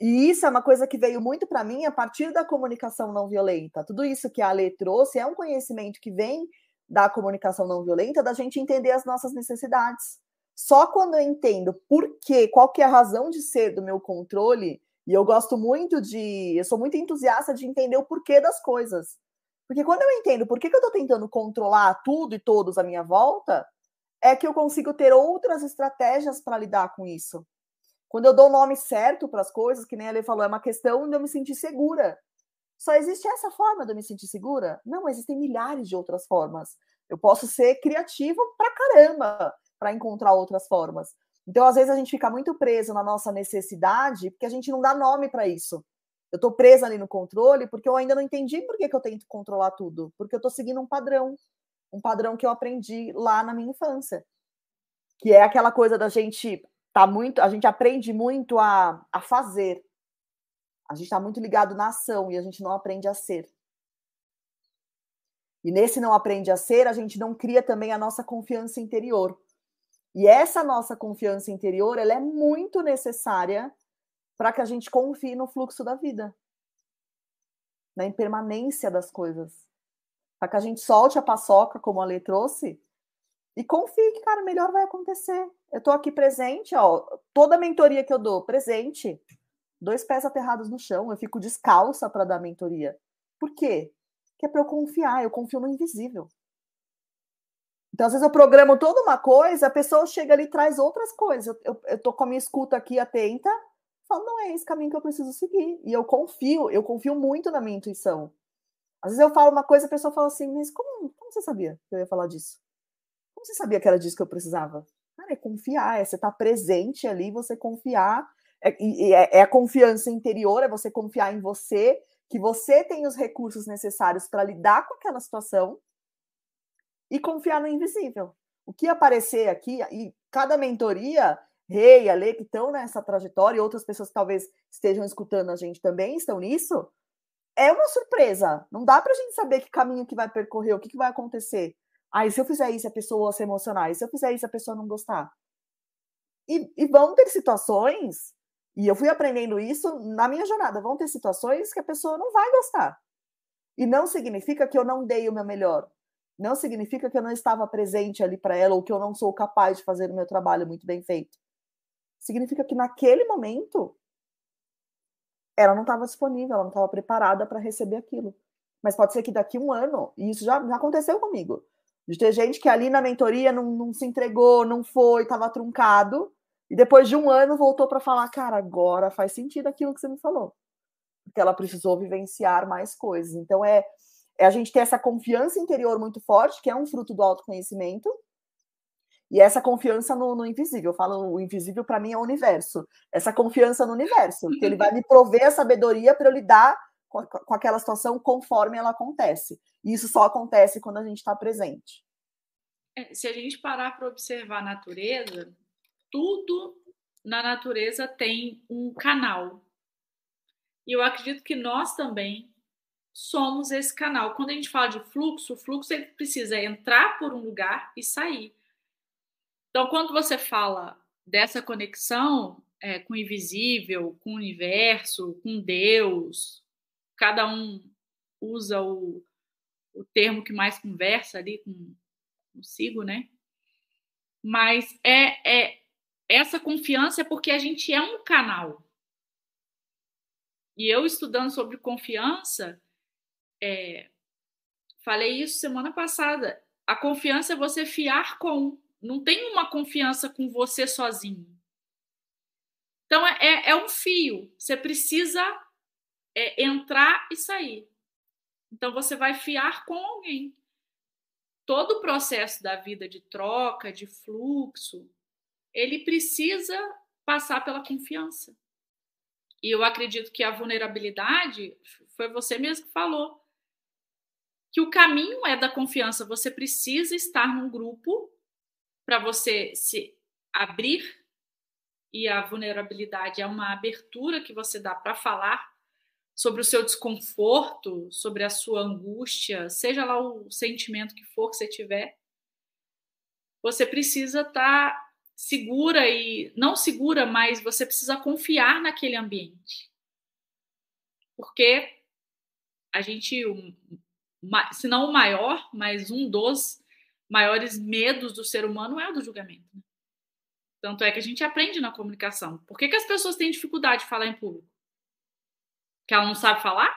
E isso é uma coisa que veio muito para mim a partir da comunicação não violenta. Tudo isso que a Ale trouxe é um conhecimento que vem da comunicação não violenta, da gente entender as nossas necessidades. Só quando eu entendo por quê, qual que é a razão de ser do meu controle, e eu gosto muito de, eu sou muito entusiasta de entender o porquê das coisas. Porque quando eu entendo por que, que eu estou tentando controlar tudo e todos à minha volta, é que eu consigo ter outras estratégias para lidar com isso. Quando eu dou o nome certo para as coisas, que nem a Lê falou, é uma questão de eu me sentir segura. Só existe essa forma de eu me sentir segura? Não, existem milhares de outras formas. Eu posso ser criativo pra caramba para encontrar outras formas. Então, às vezes, a gente fica muito preso na nossa necessidade porque a gente não dá nome para isso. Eu estou presa ali no controle porque eu ainda não entendi por que, que eu tento controlar tudo. Porque eu estou seguindo um padrão. Um padrão que eu aprendi lá na minha infância. Que é aquela coisa da gente tá muito, a gente aprende muito a, a fazer. A gente está muito ligado na ação e a gente não aprende a ser. E nesse não aprende a ser, a gente não cria também a nossa confiança interior. E essa nossa confiança interior, ela é muito necessária para que a gente confie no fluxo da vida, na impermanência das coisas. Para que a gente solte a paçoca, como a Lê trouxe, e confie que, cara, melhor vai acontecer. Eu estou aqui presente, ó, toda mentoria que eu dou, presente. Dois pés aterrados no chão, eu fico descalça para dar mentoria. Por quê? Que é para eu confiar, eu confio no invisível. Então, às vezes eu programo toda uma coisa, a pessoa chega ali e traz outras coisas. Eu, eu, eu tô com a minha escuta aqui atenta, falo, não é esse caminho que eu preciso seguir. E eu confio, eu confio muito na minha intuição. Às vezes eu falo uma coisa, a pessoa fala assim, mas como, como você sabia que eu ia falar disso? Você sabia que era disso que eu precisava? Cara, é confiar, é você estar tá presente ali, você confiar. É, é, é a confiança interior, é você confiar em você, que você tem os recursos necessários para lidar com aquela situação e confiar no invisível. O que aparecer aqui, e cada mentoria Rei, Ale, que estão nessa trajetória, e outras pessoas que talvez estejam escutando a gente também estão nisso, é uma surpresa. Não dá para a gente saber que caminho que vai percorrer, o que, que vai acontecer. Ah, e se eu fizer isso, a pessoa se emocionar? E se eu fizer isso, a pessoa não gostar? E, e vão ter situações, e eu fui aprendendo isso na minha jornada, vão ter situações que a pessoa não vai gostar. E não significa que eu não dei o meu melhor. Não significa que eu não estava presente ali para ela ou que eu não sou capaz de fazer o meu trabalho muito bem feito significa que naquele momento ela não estava disponível, ela não estava preparada para receber aquilo. Mas pode ser que daqui um ano, e isso já, já aconteceu comigo, de ter gente que ali na mentoria não, não se entregou, não foi, estava truncado, e depois de um ano voltou para falar, cara, agora faz sentido aquilo que você me falou. Porque ela precisou vivenciar mais coisas. Então é, é a gente ter essa confiança interior muito forte, que é um fruto do autoconhecimento, e essa confiança no, no invisível, eu falo, o invisível para mim é o universo. Essa confiança no universo, que ele vai me prover a sabedoria para eu lidar com, com, aquela situação conforme ela acontece. E isso só acontece quando a gente está presente. É, se a gente parar para observar a natureza, tudo na natureza tem um canal. E eu acredito que nós também somos esse canal. Quando a gente fala de fluxo, o fluxo ele precisa entrar por um lugar e sair. Então, quando você fala dessa conexão é, com o invisível, com o universo, com Deus, cada um usa o, o termo que mais conversa ali com, consigo, né? Mas é, é essa confiança é porque a gente é um canal. E eu estudando sobre confiança, é, falei isso semana passada. A confiança é você fiar com não tem uma confiança com você sozinho. Então é, é, é um fio. Você precisa é, entrar e sair. Então você vai fiar com alguém. Todo o processo da vida de troca, de fluxo, ele precisa passar pela confiança. E eu acredito que a vulnerabilidade foi você mesmo que falou. Que o caminho é da confiança. Você precisa estar num grupo para você se abrir e a vulnerabilidade é uma abertura que você dá para falar sobre o seu desconforto, sobre a sua angústia, seja lá o sentimento que for que você tiver, você precisa estar tá segura e não segura, mas você precisa confiar naquele ambiente. Porque a gente, se não o maior, mas um dos maiores medos do ser humano é o do julgamento. Né? Tanto é que a gente aprende na comunicação. Por que, que as pessoas têm dificuldade de falar em público? Que ela não sabe falar?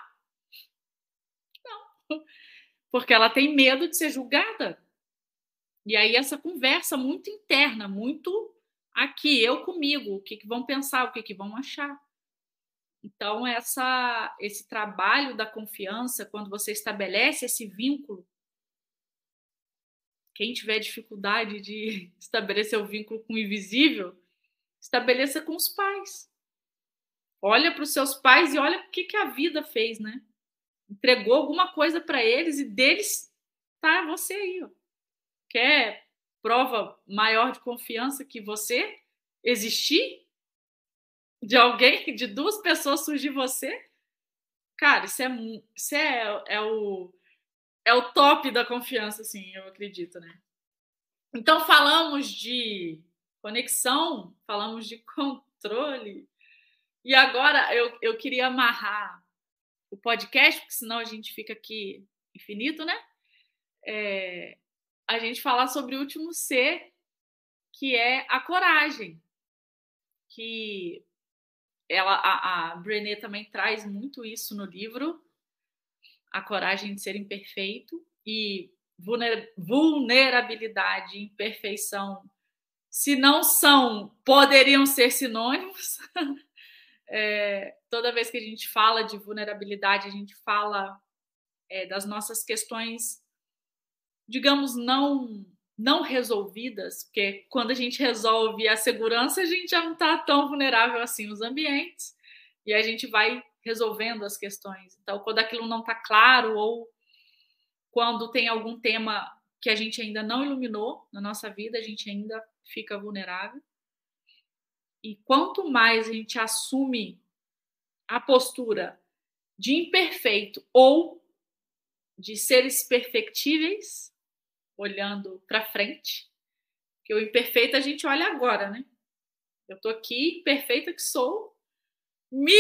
Não. Porque ela tem medo de ser julgada. E aí essa conversa muito interna, muito aqui, eu comigo, o que, que vão pensar, o que, que vão achar. Então, essa, esse trabalho da confiança, quando você estabelece esse vínculo, quem tiver dificuldade de estabelecer o vínculo com o invisível, estabeleça com os pais. Olha para os seus pais e olha o que, que a vida fez, né? Entregou alguma coisa para eles e deles tá você aí. Ó. Quer prova maior de confiança que você existir? De alguém, de duas pessoas surgir você? Cara, isso é, isso é, é, o, é o top da confiança, assim, eu acredito, né? Então, falamos de conexão, falamos de controle, e agora eu, eu queria amarrar o podcast, porque senão a gente fica aqui infinito, né? É, a gente falar sobre o último C, que é a coragem. Que ela, a, a Brené também traz muito isso no livro, a coragem de ser imperfeito e vulnerabilidade imperfeição, se não são, poderiam ser sinônimos. É, toda vez que a gente fala de vulnerabilidade, a gente fala é, das nossas questões, digamos, não não resolvidas, porque quando a gente resolve a segurança, a gente já não está tão vulnerável assim nos ambientes, e a gente vai resolvendo as questões. Então, quando aquilo não está claro, ou quando tem algum tema que a gente ainda não iluminou na nossa vida, a gente ainda fica vulnerável. E quanto mais a gente assume a postura de imperfeito ou de seres perfectíveis, olhando para frente, que o imperfeito a gente olha agora, né? Eu tô aqui, perfeita que sou, me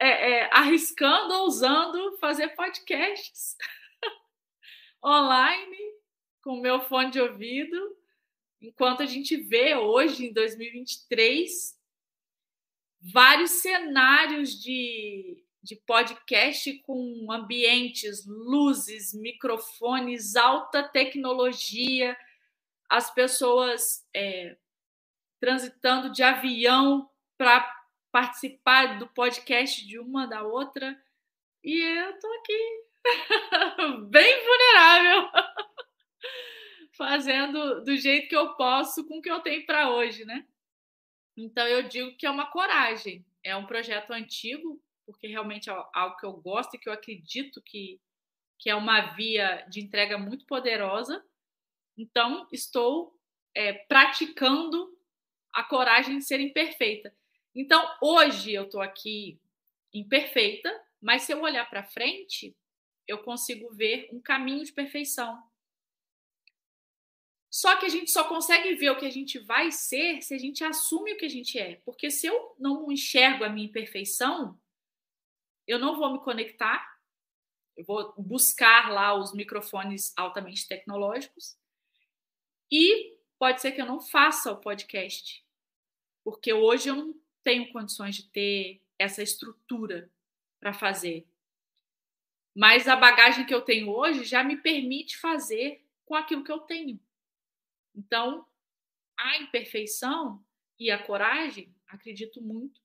é, é, arriscando, ousando fazer podcasts online com meu fone de ouvido, enquanto a gente vê hoje, em 2023, vários cenários de, de podcast com ambientes, luzes, microfones, alta tecnologia, as pessoas é, transitando de avião para participar do podcast de uma da outra. E eu tô aqui, bem vulnerável fazendo do jeito que eu posso com o que eu tenho para hoje, né? Então eu digo que é uma coragem. É um projeto antigo, porque realmente é algo que eu gosto e que eu acredito que, que é uma via de entrega muito poderosa. Então estou é, praticando a coragem de ser imperfeita. Então hoje eu estou aqui imperfeita, mas se eu olhar para frente, eu consigo ver um caminho de perfeição. Só que a gente só consegue ver o que a gente vai ser se a gente assume o que a gente é. Porque se eu não enxergo a minha imperfeição, eu não vou me conectar, eu vou buscar lá os microfones altamente tecnológicos e pode ser que eu não faça o podcast, porque hoje eu não tenho condições de ter essa estrutura para fazer. Mas a bagagem que eu tenho hoje já me permite fazer com aquilo que eu tenho. Então, a imperfeição e a coragem, acredito muito,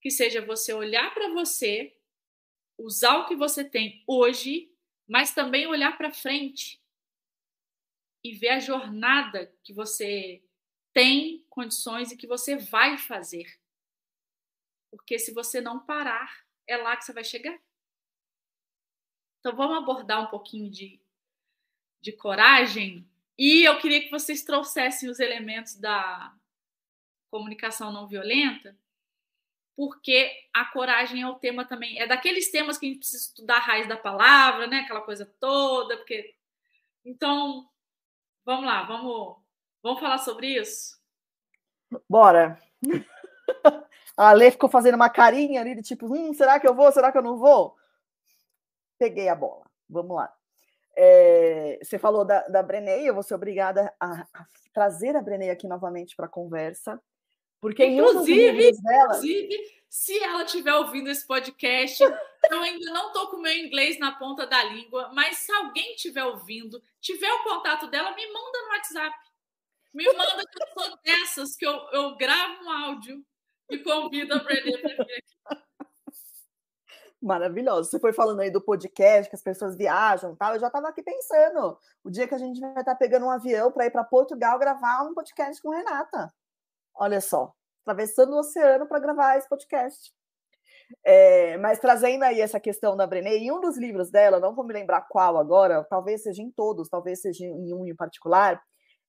que seja você olhar para você, usar o que você tem hoje, mas também olhar para frente e ver a jornada que você tem condições e que você vai fazer. Porque se você não parar, é lá que você vai chegar. Então vamos abordar um pouquinho de, de coragem e eu queria que vocês trouxessem os elementos da comunicação não violenta porque a coragem é o tema também. É daqueles temas que a gente precisa estudar a raiz da palavra, né? Aquela coisa toda, porque. Então, vamos lá, vamos, vamos falar sobre isso? Bora! A Lê ficou fazendo uma carinha ali de tipo, hum, será que eu vou? Será que eu não vou? Peguei a bola. Vamos lá. É, você falou da, da Brené, eu vou ser obrigada a, a trazer a Brené aqui novamente para a conversa. Porque inclusive, dela... inclusive, se ela estiver ouvindo esse podcast, eu ainda não estou com o meu inglês na ponta da língua, mas se alguém estiver ouvindo, tiver o contato dela, me manda no WhatsApp. Me manda que eu sou dessas, que eu, eu gravo um áudio e convido a Brené para vir aqui. Maravilhoso. Você foi falando aí do podcast, que as pessoas viajam tal. Eu já estava aqui pensando. O dia que a gente vai estar tá pegando um avião para ir para Portugal gravar um podcast com Renata. Olha só, atravessando o oceano para gravar esse podcast. É, mas trazendo aí essa questão da Brené, em um dos livros dela, não vou me lembrar qual agora, talvez seja em todos, talvez seja em um em particular,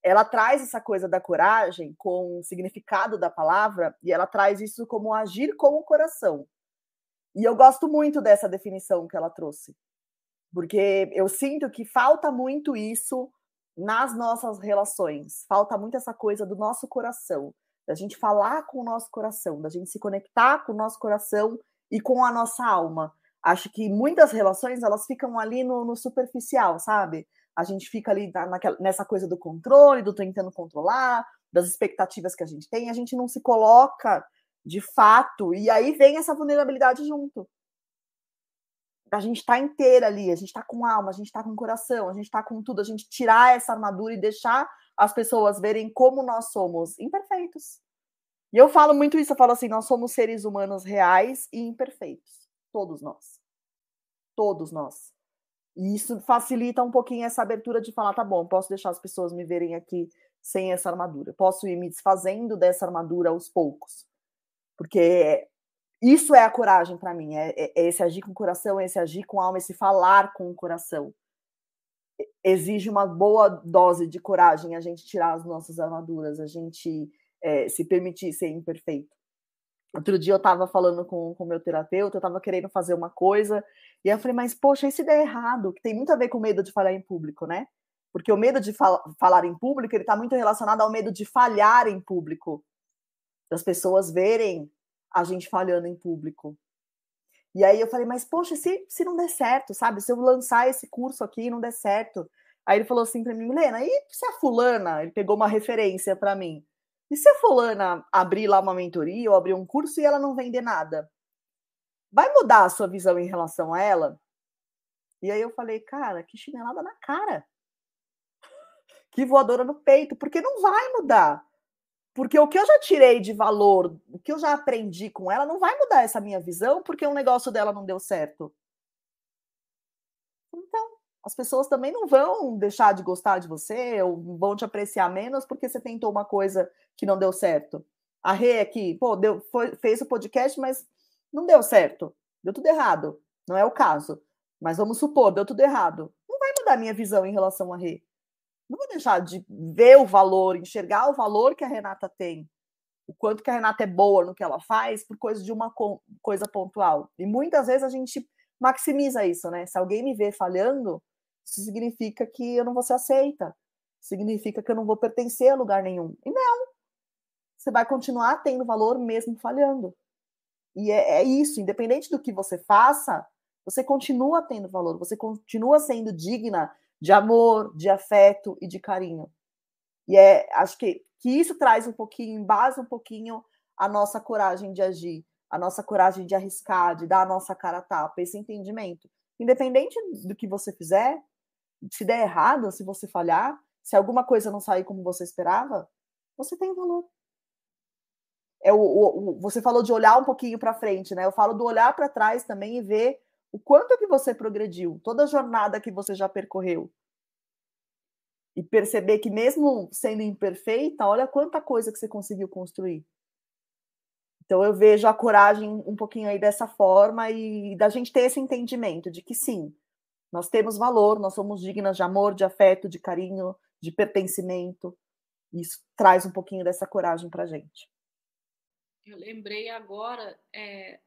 ela traz essa coisa da coragem com o significado da palavra e ela traz isso como agir com o coração. E eu gosto muito dessa definição que ela trouxe, porque eu sinto que falta muito isso nas nossas relações, falta muito essa coisa do nosso coração, da gente falar com o nosso coração, da gente se conectar com o nosso coração e com a nossa alma. Acho que muitas relações elas ficam ali no, no superficial, sabe? A gente fica ali naquela, nessa coisa do controle, do tentando controlar, das expectativas que a gente tem, a gente não se coloca de fato, e aí vem essa vulnerabilidade junto. A gente está inteira ali, a gente está com alma, a gente está com coração, a gente está com tudo, a gente tirar essa armadura e deixar as pessoas verem como nós somos imperfeitos. E eu falo muito isso, eu falo assim, nós somos seres humanos reais e imperfeitos, todos nós. Todos nós. E isso facilita um pouquinho essa abertura de falar, tá bom, posso deixar as pessoas me verem aqui sem essa armadura. Posso ir me desfazendo dessa armadura aos poucos. Porque isso é a coragem para mim, é, é, é, esse agir com o coração, é esse agir com a alma, esse falar com o coração. Exige uma boa dose de coragem a gente tirar as nossas armaduras, a gente é, se permitir ser imperfeito. Outro dia eu estava falando com o meu terapeuta, eu estava querendo fazer uma coisa, e eu falei, mas poxa, e se der errado? Que tem muito a ver com medo de falar em público, né? Porque o medo de fal falar em público, ele está muito relacionado ao medo de falhar em público das pessoas verem a gente falhando em público. E aí eu falei, mas poxa, se, se não der certo, sabe? Se eu lançar esse curso aqui e não der certo. Aí ele falou assim para mim, Milena, e se a fulana, ele pegou uma referência para mim. E se a fulana abrir lá uma mentoria ou abrir um curso e ela não vender nada? Vai mudar a sua visão em relação a ela? E aí eu falei, cara, que chinelada na cara. Que voadora no peito, porque não vai mudar. Porque o que eu já tirei de valor, o que eu já aprendi com ela, não vai mudar essa minha visão porque o negócio dela não deu certo. Então, as pessoas também não vão deixar de gostar de você ou vão te apreciar menos porque você tentou uma coisa que não deu certo. A Rê aqui, pô, deu, foi, fez o podcast, mas não deu certo. Deu tudo errado. Não é o caso. Mas vamos supor, deu tudo errado. Não vai mudar a minha visão em relação a Rê não vou deixar de ver o valor, enxergar o valor que a Renata tem, o quanto que a Renata é boa no que ela faz por coisa de uma coisa pontual. E muitas vezes a gente maximiza isso, né? Se alguém me vê falhando, isso significa que eu não vou ser aceita, significa que eu não vou pertencer a lugar nenhum. E não, você vai continuar tendo valor mesmo falhando. E é, é isso, independente do que você faça, você continua tendo valor, você continua sendo digna de amor, de afeto e de carinho. E é, acho que, que isso traz um pouquinho, embasa um pouquinho a nossa coragem de agir, a nossa coragem de arriscar, de dar a nossa cara a tapa, esse entendimento. Independente do que você fizer, se der errado, se você falhar, se alguma coisa não sair como você esperava, você tem valor. É o, o, o você falou de olhar um pouquinho para frente, né? Eu falo do olhar para trás também e ver o quanto que você progrediu, toda a jornada que você já percorreu. E perceber que mesmo sendo imperfeita, olha quanta coisa que você conseguiu construir. Então eu vejo a coragem um pouquinho aí dessa forma e da gente ter esse entendimento de que sim, nós temos valor, nós somos dignas de amor, de afeto, de carinho, de pertencimento. Isso traz um pouquinho dessa coragem para gente. Eu lembrei agora é,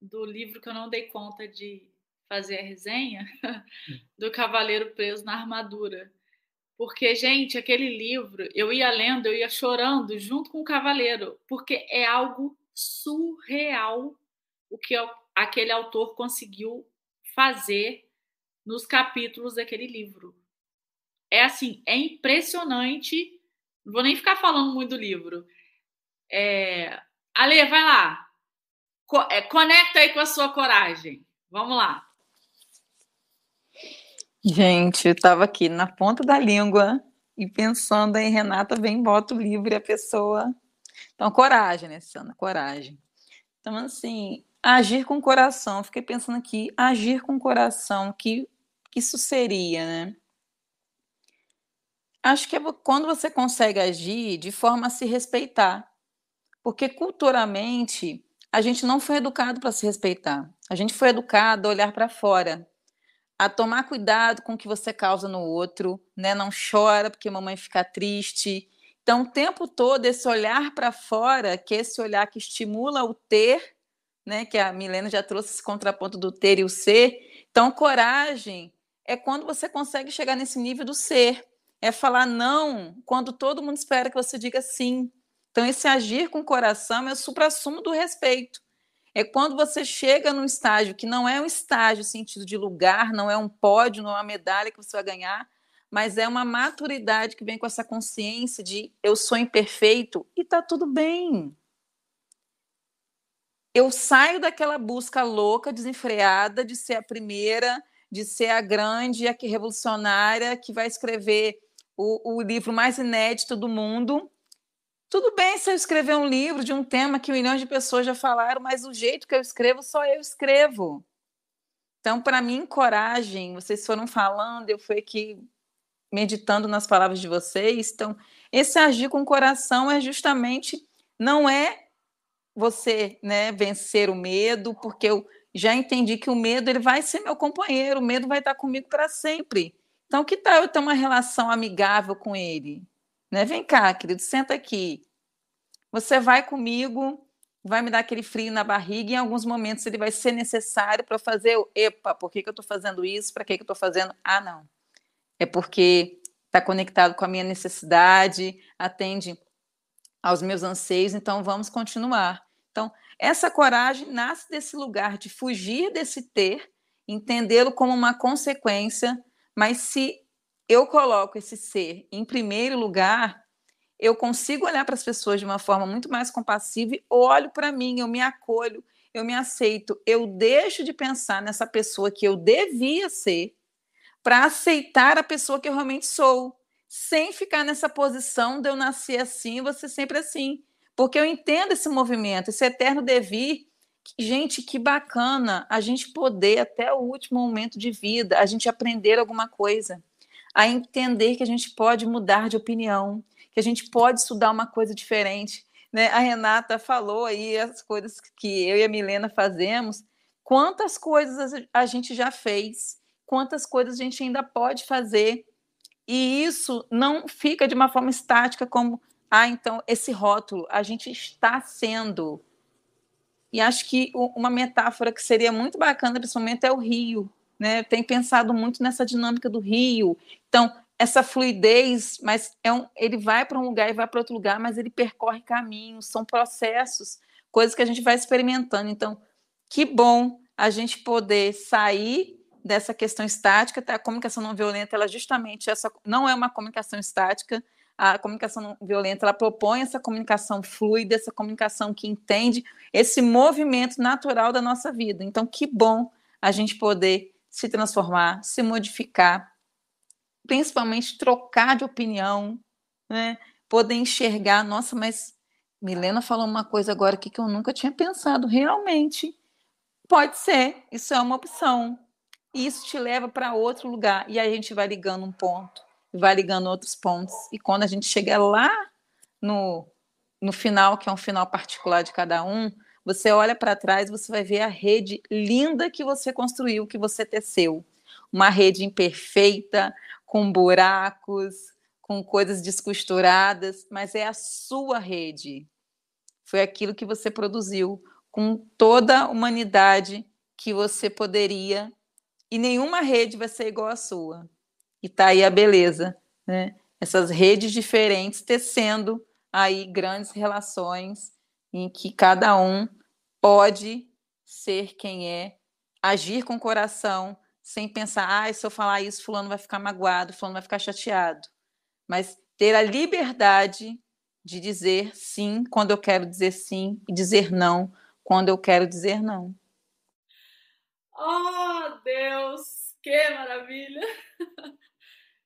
do livro que eu não dei conta de fazer a resenha, do Cavaleiro Preso na Armadura. Porque, gente, aquele livro, eu ia lendo, eu ia chorando junto com o Cavaleiro, porque é algo surreal o que aquele autor conseguiu fazer nos capítulos daquele livro. É assim, é impressionante. Não vou nem ficar falando muito do livro. É... Ale, vai lá. É, conecta aí com a sua coragem. Vamos lá. Gente, eu estava aqui na ponta da língua e pensando em Renata, vem, bota o livro e a pessoa. Então, coragem, né, Sana? Coragem. Então, assim, agir com coração. Fiquei pensando aqui, agir com coração, que, que isso seria, né? Acho que é quando você consegue agir de forma a se respeitar. Porque culturalmente a gente não foi educado para se respeitar. A gente foi educado a olhar para fora, a tomar cuidado com o que você causa no outro, né? Não chora porque mamãe fica triste. Então, o tempo todo esse olhar para fora, que é esse olhar que estimula o ter, né? Que a Milena já trouxe esse contraponto do ter e o ser. Então, coragem é quando você consegue chegar nesse nível do ser é falar não quando todo mundo espera que você diga sim. Então, esse agir com o coração é o supra-sumo do respeito. É quando você chega num estágio que não é um estágio sentido de lugar, não é um pódio, não é uma medalha que você vai ganhar, mas é uma maturidade que vem com essa consciência de eu sou imperfeito e tá tudo bem. Eu saio daquela busca louca, desenfreada de ser a primeira, de ser a grande, a que revolucionária que vai escrever o, o livro mais inédito do mundo. Tudo bem se eu escrever um livro de um tema que milhões de pessoas já falaram, mas o jeito que eu escrevo, só eu escrevo. Então, para mim, coragem, vocês foram falando, eu fui aqui meditando nas palavras de vocês. Então, esse agir com o coração é justamente não é você, né, vencer o medo, porque eu já entendi que o medo ele vai ser meu companheiro, o medo vai estar comigo para sempre. Então, que tal eu ter uma relação amigável com ele? Né? Vem cá, querido, senta aqui. Você vai comigo, vai me dar aquele frio na barriga, e em alguns momentos ele vai ser necessário para fazer o epa, por que, que eu estou fazendo isso? Para que, que eu estou fazendo? Ah, não. É porque está conectado com a minha necessidade, atende aos meus anseios, então vamos continuar. Então, essa coragem nasce desse lugar de fugir desse ter, entendê-lo como uma consequência mas se eu coloco esse ser em primeiro lugar, eu consigo olhar para as pessoas de uma forma muito mais compassiva e olho para mim, eu me acolho, eu me aceito, eu deixo de pensar nessa pessoa que eu devia ser para aceitar a pessoa que eu realmente sou, sem ficar nessa posição de eu nascer assim você sempre assim. Porque eu entendo esse movimento, esse eterno devir gente, que bacana a gente poder, até o último momento de vida, a gente aprender alguma coisa, a entender que a gente pode mudar de opinião, que a gente pode estudar uma coisa diferente. Né? A Renata falou aí as coisas que eu e a Milena fazemos. Quantas coisas a gente já fez, quantas coisas a gente ainda pode fazer. E isso não fica de uma forma estática, como, ah, então, esse rótulo, a gente está sendo e acho que uma metáfora que seria muito bacana nesse momento é o rio. Né? Tem pensado muito nessa dinâmica do rio. Então, essa fluidez, mas é um, ele vai para um lugar e vai para outro lugar, mas ele percorre caminhos, são processos, coisas que a gente vai experimentando. Então, que bom a gente poder sair dessa questão estática, tá? a comunicação não violenta, ela justamente essa não é uma comunicação estática, a comunicação não violenta ela propõe essa comunicação fluida, essa comunicação que entende esse movimento natural da nossa vida. Então, que bom a gente poder se transformar, se modificar, principalmente trocar de opinião, né? poder enxergar, nossa, mas Milena falou uma coisa agora aqui que eu nunca tinha pensado, realmente. Pode ser, isso é uma opção. E isso te leva para outro lugar. E aí a gente vai ligando um ponto vai ligando outros pontos. E quando a gente chega lá no, no final, que é um final particular de cada um, você olha para trás, você vai ver a rede linda que você construiu, que você teceu. Uma rede imperfeita, com buracos, com coisas descosturadas, mas é a sua rede. foi aquilo que você produziu com toda a humanidade que você poderia, e nenhuma rede vai ser igual à sua. E tá aí a beleza, né? Essas redes diferentes tecendo aí grandes relações em que cada um pode ser quem é, agir com coração, sem pensar, ah, se eu falar isso, fulano vai ficar magoado, fulano vai ficar chateado. Mas ter a liberdade de dizer sim quando eu quero dizer sim e dizer não quando eu quero dizer não. Oh, Deus, que maravilha!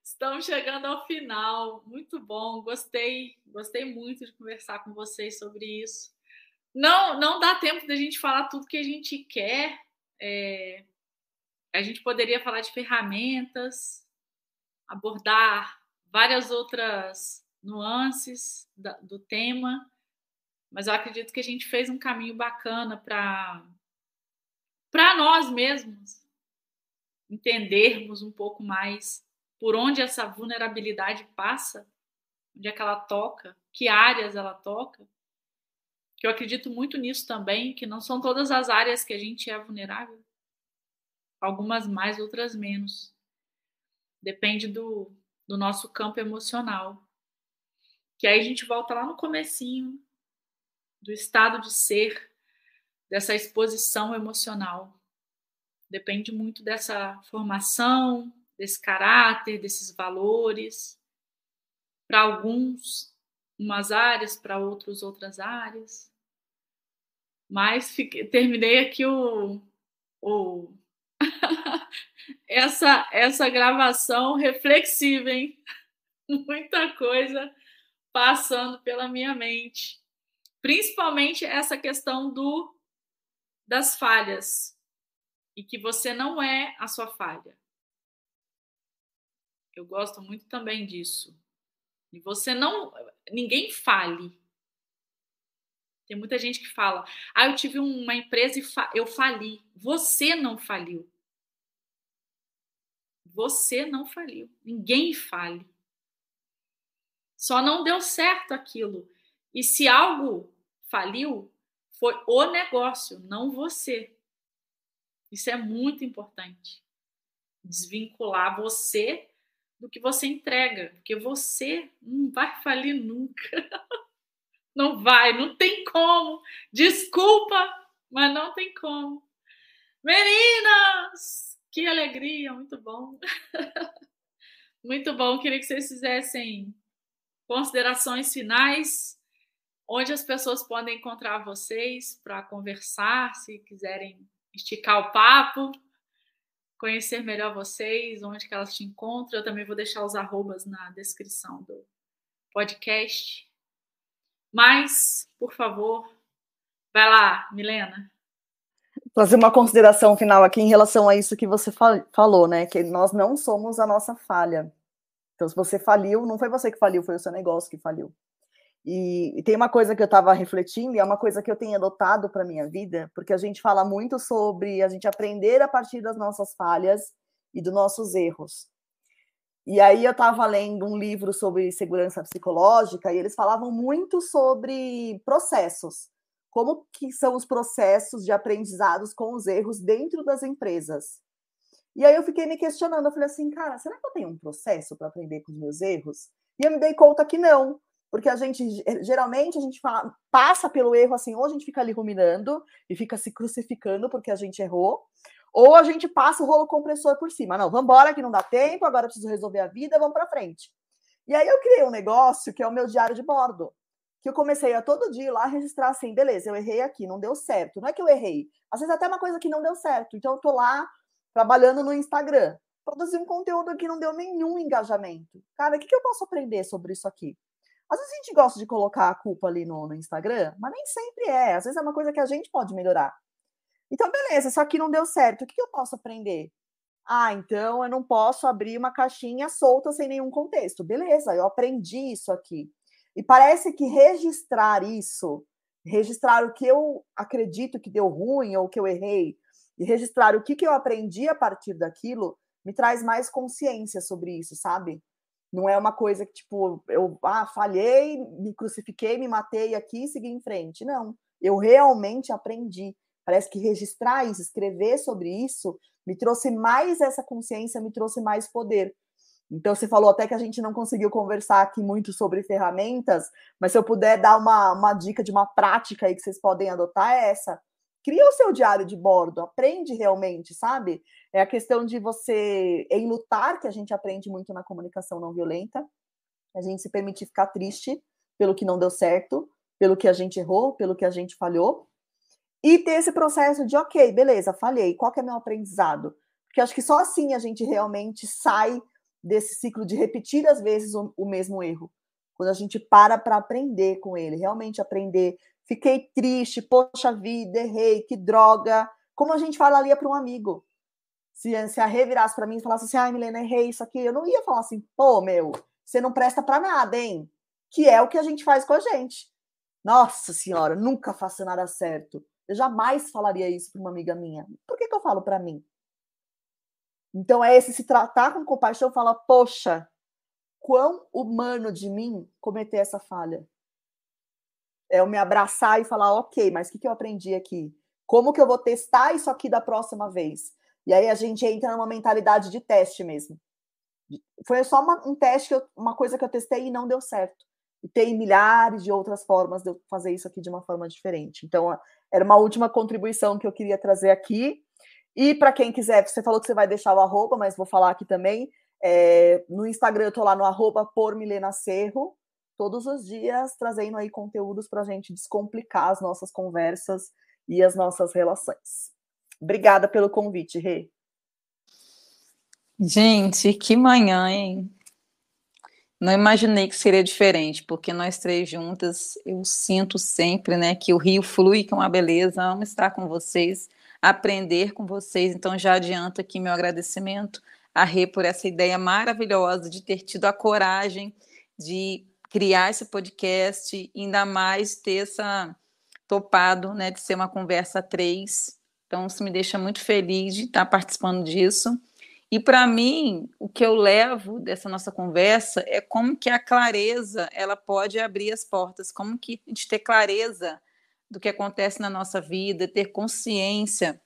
Estamos chegando ao final. Muito bom, gostei, gostei muito de conversar com vocês sobre isso. Não, não dá tempo da gente falar tudo que a gente quer. É, a gente poderia falar de ferramentas, abordar várias outras nuances da, do tema, mas eu acredito que a gente fez um caminho bacana para para nós mesmos entendermos um pouco mais por onde essa vulnerabilidade passa, onde é que ela toca, que áreas ela toca. Que eu acredito muito nisso também, que não são todas as áreas que a gente é vulnerável. Algumas mais, outras menos. Depende do, do nosso campo emocional. Que aí a gente volta lá no comecinho do estado de ser, dessa exposição emocional. Depende muito dessa formação, desse caráter, desses valores. Para alguns, umas áreas, para outros, outras áreas. Mas fiquei, terminei aqui o, o essa, essa gravação reflexiva, hein? Muita coisa passando pela minha mente. Principalmente essa questão do das falhas e que você não é a sua falha. Eu gosto muito também disso. E você não. Ninguém fale. Tem muita gente que fala: ah, eu tive uma empresa e fa eu fali. Você não faliu. Você não faliu. Ninguém fale. Só não deu certo aquilo. E se algo faliu, foi o negócio, não você. Isso é muito importante. Desvincular você do que você entrega, porque você não vai falir nunca. Não vai, não tem como. Desculpa, mas não tem como. Meninas, que alegria, muito bom. Muito bom, queria que vocês fizessem considerações finais, onde as pessoas podem encontrar vocês para conversar, se quiserem esticar o papo conhecer melhor vocês, onde que elas te encontram. Eu também vou deixar os arrobas na descrição do podcast. Mas, por favor, vai lá, Milena. Fazer uma consideração final aqui em relação a isso que você falou, né? Que nós não somos a nossa falha. Então, se você faliu, não foi você que faliu, foi o seu negócio que faliu. E, e, tem uma coisa que eu estava refletindo, e é uma coisa que eu tenho adotado para minha vida, porque a gente fala muito sobre a gente aprender a partir das nossas falhas e dos nossos erros. E aí eu estava lendo um livro sobre segurança psicológica e eles falavam muito sobre processos, como que são os processos de aprendizados com os erros dentro das empresas. E aí eu fiquei me questionando, eu falei assim, cara, será que eu tenho um processo para aprender com os meus erros? E eu me dei conta que não, porque a gente geralmente a gente fala, passa pelo erro assim, ou a gente fica ali ruminando e fica se crucificando porque a gente errou, ou a gente passa o rolo compressor por cima. Não, vamos embora que não dá tempo, agora preciso resolver a vida, vamos para frente. E aí eu criei um negócio que é o meu diário de bordo, que eu comecei a todo dia lá registrar assim, beleza, eu errei aqui, não deu certo. Não é que eu errei, às vezes até uma coisa que não deu certo. Então eu tô lá trabalhando no Instagram, produzi um conteúdo que não deu nenhum engajamento. Cara, o que, que eu posso aprender sobre isso aqui? Às vezes a gente gosta de colocar a culpa ali no, no Instagram, mas nem sempre é. Às vezes é uma coisa que a gente pode melhorar. Então, beleza, isso aqui não deu certo. O que eu posso aprender? Ah, então eu não posso abrir uma caixinha solta sem nenhum contexto. Beleza, eu aprendi isso aqui. E parece que registrar isso, registrar o que eu acredito que deu ruim ou que eu errei, e registrar o que, que eu aprendi a partir daquilo, me traz mais consciência sobre isso, sabe? Não é uma coisa que, tipo, eu ah, falhei, me crucifiquei, me matei aqui e segui em frente. Não. Eu realmente aprendi. Parece que registrar isso, escrever sobre isso, me trouxe mais essa consciência, me trouxe mais poder. Então, você falou até que a gente não conseguiu conversar aqui muito sobre ferramentas, mas se eu puder dar uma, uma dica de uma prática aí que vocês podem adotar, é essa. Cria o seu diário de bordo, aprende realmente, sabe? É a questão de você, em lutar, que a gente aprende muito na comunicação não violenta, a gente se permitir ficar triste pelo que não deu certo, pelo que a gente errou, pelo que a gente falhou, e ter esse processo de, ok, beleza, falhei, qual que é meu aprendizado? Porque acho que só assim a gente realmente sai desse ciclo de repetir às vezes o, o mesmo erro. Quando a gente para para aprender com ele, realmente aprender. Fiquei triste, poxa vida, errei, que droga. Como a gente falaria para um amigo. Se, se a Rê virasse para mim e falasse assim, ai, Milena, errei isso aqui, eu não ia falar assim, pô, meu, você não presta para nada, hein? Que é o que a gente faz com a gente. Nossa senhora, nunca faço nada certo. Eu jamais falaria isso para uma amiga minha. Por que, que eu falo para mim? Então é esse se tratar com compaixão, falar, poxa, quão humano de mim cometer essa falha. É eu me abraçar e falar, ok, mas o que, que eu aprendi aqui? Como que eu vou testar isso aqui da próxima vez? E aí a gente entra numa mentalidade de teste mesmo. Foi só uma, um teste, uma coisa que eu testei e não deu certo. E tem milhares de outras formas de eu fazer isso aqui de uma forma diferente. Então, era uma última contribuição que eu queria trazer aqui. E para quem quiser, você falou que você vai deixar o arroba, mas vou falar aqui também. É, no Instagram eu tô lá no arroba por Milena Cerro, todos os dias trazendo aí conteúdos para a gente descomplicar as nossas conversas e as nossas relações. Obrigada pelo convite, Rê. Gente, que manhã, hein? Não imaginei que seria diferente, porque nós três juntas, eu sinto sempre, né, que o rio flui com a beleza. Amo estar com vocês aprender com vocês. Então, já adianto aqui meu agradecimento a Rê por essa ideia maravilhosa de ter tido a coragem de criar esse podcast, ainda mais ter essa topado, né, de ser uma conversa três. Então, isso me deixa muito feliz de estar participando disso. E para mim, o que eu levo dessa nossa conversa é como que a clareza ela pode abrir as portas, como que a gente ter clareza do que acontece na nossa vida, ter consciência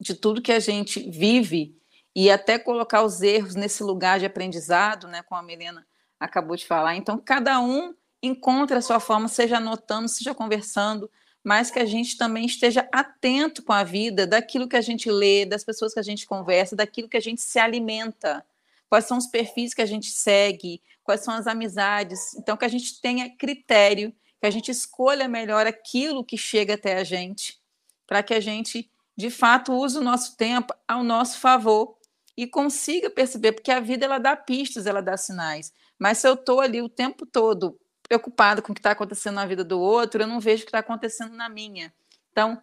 de tudo que a gente vive e até colocar os erros nesse lugar de aprendizado, né, como a Milena acabou de falar. Então, cada um encontra a sua forma, seja anotando, seja conversando, mas que a gente também esteja atento com a vida, daquilo que a gente lê, das pessoas que a gente conversa, daquilo que a gente se alimenta. Quais são os perfis que a gente segue, quais são as amizades. Então, que a gente tenha critério que a gente escolha melhor aquilo que chega até a gente, para que a gente, de fato, use o nosso tempo ao nosso favor e consiga perceber, porque a vida ela dá pistas, ela dá sinais. Mas se eu estou ali o tempo todo preocupado com o que está acontecendo na vida do outro, eu não vejo o que está acontecendo na minha. Então,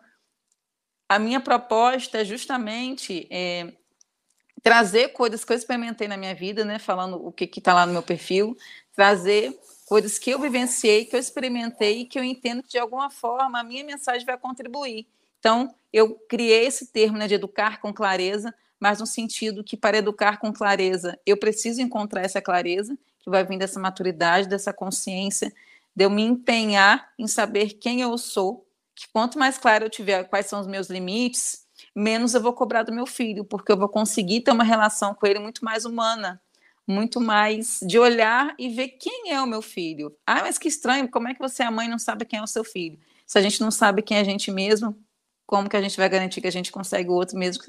a minha proposta é justamente é, trazer coisas que eu experimentei na minha vida, né? Falando o que está lá no meu perfil, trazer coisas que eu vivenciei, que eu experimentei e que eu entendo que de alguma forma a minha mensagem vai contribuir. Então, eu criei esse termo né, de educar com clareza, mas no sentido que para educar com clareza, eu preciso encontrar essa clareza, que vai vir dessa maturidade, dessa consciência, de eu me empenhar em saber quem eu sou, que quanto mais claro eu tiver quais são os meus limites, menos eu vou cobrar do meu filho, porque eu vou conseguir ter uma relação com ele muito mais humana, muito mais de olhar e ver quem é o meu filho. Ah, mas que estranho, como é que você, a mãe, não sabe quem é o seu filho? Se a gente não sabe quem é a gente mesmo, como que a gente vai garantir que a gente consegue o outro mesmo,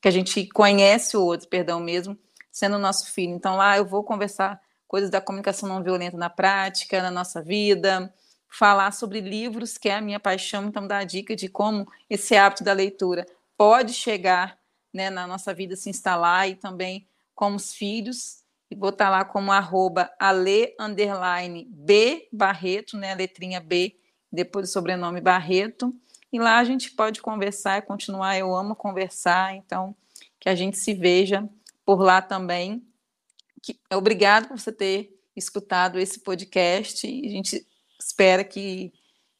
que a gente conhece o outro, perdão, mesmo, sendo o nosso filho? Então, lá eu vou conversar coisas da comunicação não violenta na prática, na nossa vida, falar sobre livros, que é a minha paixão, então dar a dica de como esse hábito da leitura pode chegar né, na nossa vida, se instalar e também como os filhos, e botar lá como arroba ale, underline, B, Barreto, né, a letrinha B, depois o sobrenome Barreto, e lá a gente pode conversar e continuar, eu amo conversar, então que a gente se veja por lá também. Que, obrigado por você ter escutado esse podcast, a gente espera que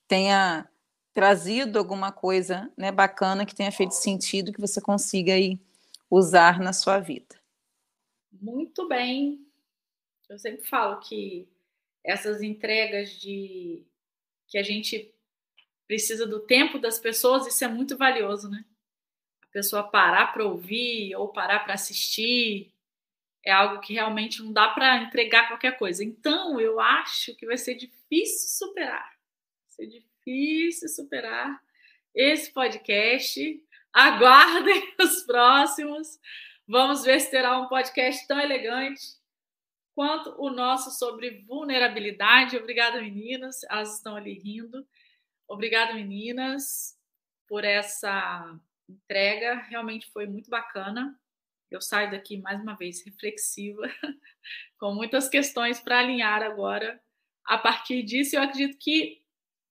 tenha trazido alguma coisa né, bacana, que tenha feito sentido, que você consiga aí usar na sua vida. Muito bem. Eu sempre falo que essas entregas de que a gente precisa do tempo das pessoas, isso é muito valioso, né? A pessoa parar para ouvir ou parar para assistir é algo que realmente não dá para entregar qualquer coisa. Então, eu acho que vai ser difícil superar. Vai ser difícil superar esse podcast. Aguardem os próximos. Vamos ver se terá um podcast tão elegante quanto o nosso sobre vulnerabilidade. Obrigada, meninas. Elas estão ali rindo. Obrigada, meninas, por essa entrega. Realmente foi muito bacana. Eu saio daqui mais uma vez reflexiva, com muitas questões para alinhar agora. A partir disso, eu acredito que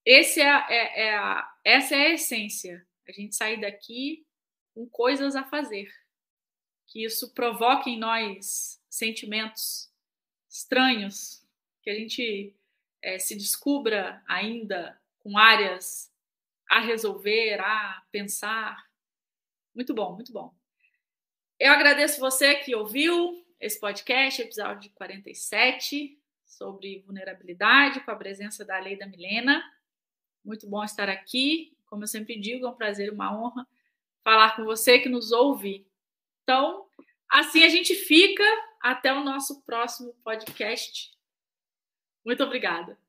esse é, é, é a, essa é a essência. A gente sair daqui com coisas a fazer. Que isso provoque em nós sentimentos estranhos, que a gente é, se descubra ainda com áreas a resolver, a pensar. Muito bom, muito bom. Eu agradeço você que ouviu esse podcast, episódio 47, sobre vulnerabilidade, com a presença da Lei da Milena. Muito bom estar aqui. Como eu sempre digo, é um prazer, uma honra falar com você que nos ouve. Então, assim a gente fica até o nosso próximo podcast. Muito obrigada.